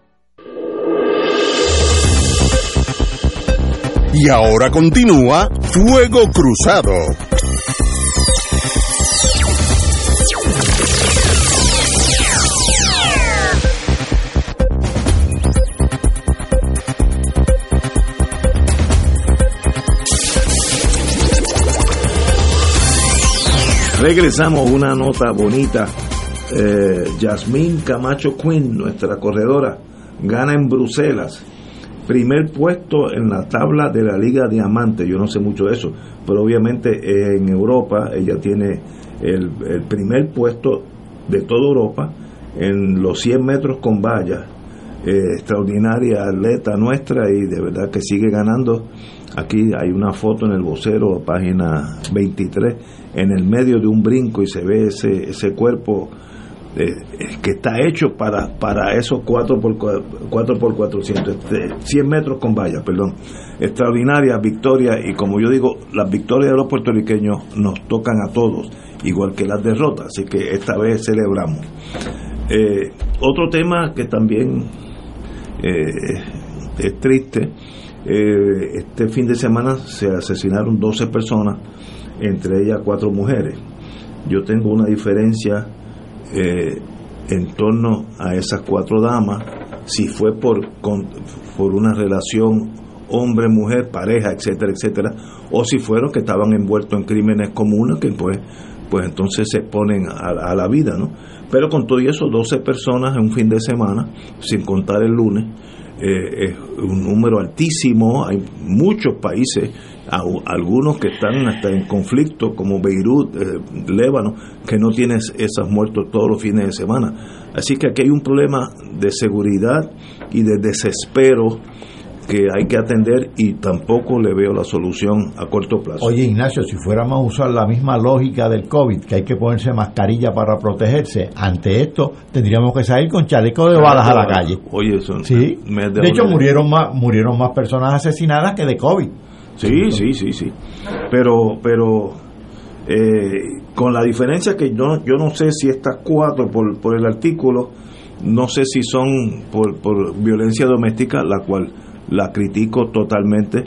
Y ahora continúa Fuego Cruzado. Regresamos una nota bonita. Eh, Yasmín Camacho Quinn, nuestra corredora, gana en Bruselas primer puesto en la tabla de la Liga Diamante. Yo no sé mucho de eso, pero obviamente en Europa ella tiene el, primer puesto de toda Europa en los 100 metros con vallas. Eh, extraordinaria atleta nuestra y de verdad que sigue ganando. Aquí hay una foto en el vocero, página 23, en el medio de un brinco y se ve ese, ese cuerpo eh, que está hecho para, para esos 4 por 4 por 400 100 este, metros con vallas, perdón. Extraordinaria victoria y como yo digo, las victorias de los puertorriqueños nos tocan a todos, igual que las derrotas, así que esta vez celebramos. Eh, otro tema que también eh, es triste, este fin de semana se asesinaron 12 personas, entre ellas cuatro mujeres. Yo tengo una diferencia eh, en torno a esas cuatro damas, si fue por, por una relación hombre-mujer, pareja, etcétera, etcétera, o si fueron que estaban envueltos en crímenes comunes que pues, pues entonces se ponen a, la vida, ¿no? Pero con todo eso, 12 personas en un fin de semana, sin contar el lunes, eh, es un número altísimo, hay muchos países algunos que están hasta en conflicto, como Beirut, eh, Lébano, que no tienen esas muertos todos los fines de semana. Así que aquí hay un problema de seguridad y de desespero que hay que atender y tampoco le veo la solución a corto plazo. Oye Ignacio, si fuéramos a usar la misma lógica del COVID, que hay que ponerse mascarilla para protegerse, ante esto tendríamos que salir con chaleco de balas a la calle. Oye, eso sí. de hecho murieron más murieron más personas asesinadas que de COVID. Sí, sí, sí, sí. Pero, pero eh, con la diferencia que yo, yo no sé si estas cuatro por, por el artículo, no sé si son por, por violencia doméstica, la cual la critico totalmente,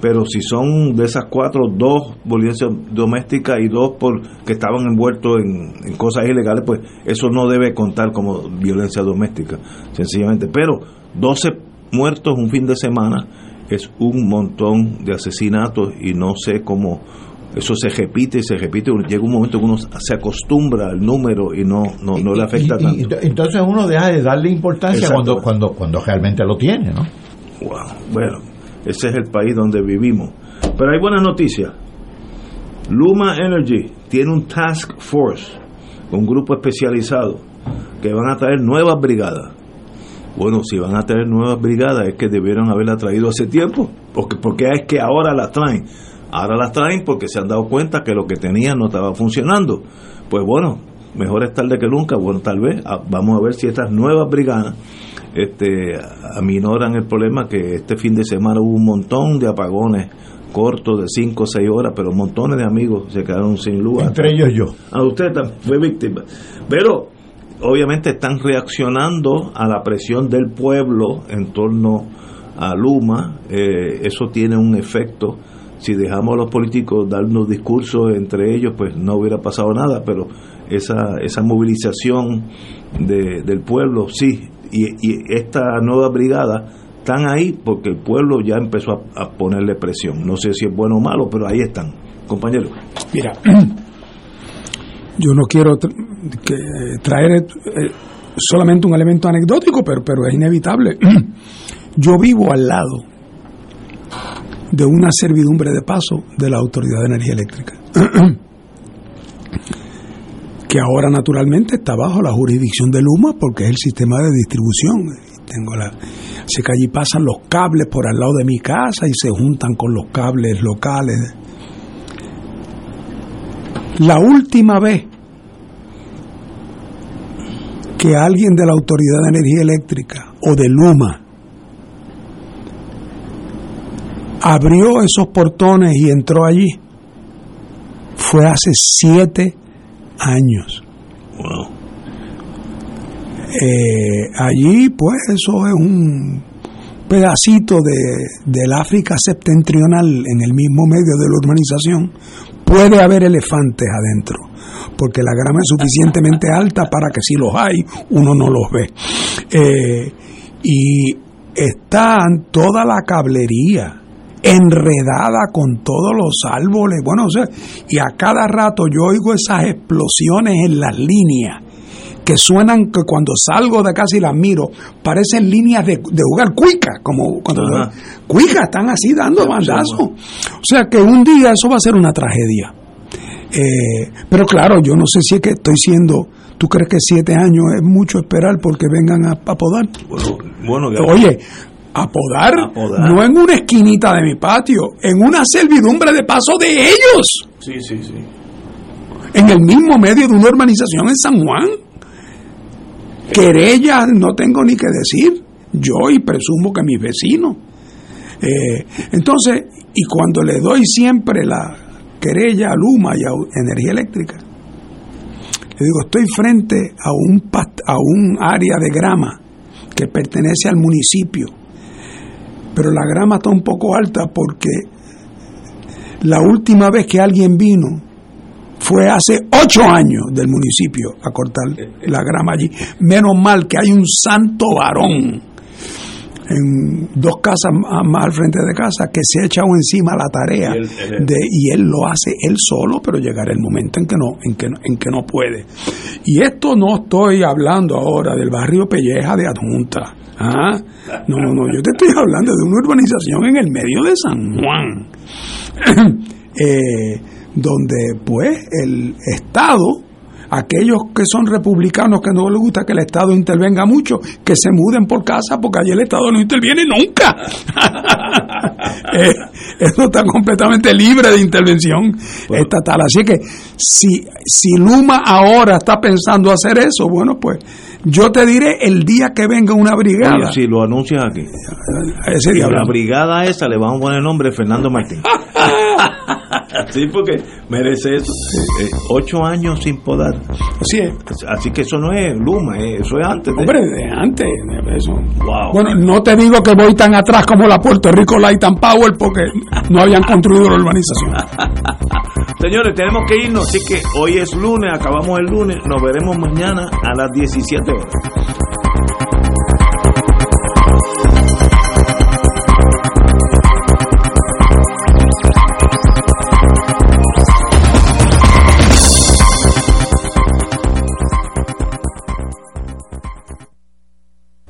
pero si son de esas cuatro, dos violencia doméstica y dos por que estaban envueltos en, en cosas ilegales, pues eso no debe contar como violencia doméstica, sencillamente. Pero 12 muertos un fin de semana es un montón de asesinatos y no sé cómo eso se repite y se repite. Llega un momento que uno se acostumbra al número y no, no, no le afecta tanto. entonces uno deja de darle importancia cuando, cuando, cuando realmente lo tiene, ¿no? Bueno, ese es el país donde vivimos. Pero hay buenas noticias. Luma Energy tiene un task force, un grupo especializado, que van a traer nuevas brigadas bueno, si van a tener nuevas brigadas es que debieron haberla traído hace tiempo, porque, porque es que ahora las traen. Ahora las traen porque se han dado cuenta que lo que tenían no estaba funcionando. Pues bueno, mejor es tarde que nunca. Bueno, tal vez ah, vamos a ver si estas nuevas brigadas este, aminoran el problema que este fin de semana hubo un montón de apagones cortos de 5 o 6 horas, pero montones de amigos se quedaron sin luz. Entre ellos yo. A ah, usted también fue víctima. Pero obviamente están reaccionando a la presión del pueblo en torno a Luma. Eh, eso tiene un efecto. Si dejamos a los políticos darnos discursos entre ellos, pues no hubiera pasado nada, pero esa, esa movilización del pueblo, sí, y, esta nueva brigada están ahí porque el pueblo ya empezó a, a ponerle presión. No sé si es bueno o malo, pero ahí están. Compañero. Mira, yo no quiero que traer eh, solamente un elemento anecdótico, pero, pero es inevitable. Yo vivo al lado de una servidumbre de paso de la Autoridad de Energía Eléctrica, que ahora naturalmente está bajo la jurisdicción de Luma porque es el sistema de distribución. Tengo la, así que allí pasan los cables por al lado de mi casa y se juntan con los cables locales La última vez que alguien de la Autoridad de Energía Eléctrica o de Luma abrió esos portones y entró allí fue hace siete años. Eh, allí, pues, eso es un pedacito de, del África septentrional en el mismo medio de la urbanización. Puede haber elefantes adentro, porque la grama es suficientemente alta para que si los hay, uno no los ve. Eh, y están toda la cablería enredada con todos los árboles, bueno, o sea, y a cada rato yo oigo esas explosiones en las líneas que suenan que cuando salgo de casa y las miro, parecen líneas de, jugar cuica, como cuando cuica están así dando bandazos. O sea que un día eso va a ser una tragedia. Eh, pero claro, yo no sé si es que estoy siendo, ¿tú crees que siete años es mucho esperar porque vengan a, apodar? Bueno, Oye, apodar, no en una esquinita de mi patio, en una servidumbre de paso de ellos. Sí, sí, sí. En el mismo medio de una urbanización en San Juan. Querella no tengo ni que decir, yo y presumo que mis vecinos. Eh, entonces, y cuando le doy siempre la querella a Luma y a Energía Eléctrica, le digo, estoy frente a un, a un área de grama que pertenece al municipio pero la grama está un poco alta porque la última vez que alguien vino fue hace ocho años del municipio a cortar la grama allí. Menos mal que hay un santo varón en dos casas más al frente de casa que se ha echado encima la tarea de y él lo hace él solo pero llegará el momento en que no en que en que no puede. Y esto no estoy hablando ahora del barrio Pelleja de Adjunta Ah, no, no, no, yo te estoy hablando de una urbanización en el medio de San Juan, eh, donde pues el Estado, aquellos que son republicanos que no les gusta que el Estado intervenga mucho, que se muden por casa porque allí el Estado no interviene nunca. eh, eso está completamente libre de intervención estatal. Así que si, si Luma ahora está pensando hacer eso, bueno, pues yo te diré el día que venga una brigada. si lo anuncias aquí. Ese día. la brigada esa le vamos a poner el nombre Fernando Martín. sí, porque merece eso. Eh, ocho años sin poder. Así es. Así que eso no es Luma, eh, eso es antes. Hombre, de antes. Eso. Bueno, no te digo que voy tan atrás como la Puerto Rico Light and Power porque no habían construido la urbanización. Señores, tenemos que irnos, así que hoy es lunes, acabamos el lunes, nos veremos mañana a las 17 horas.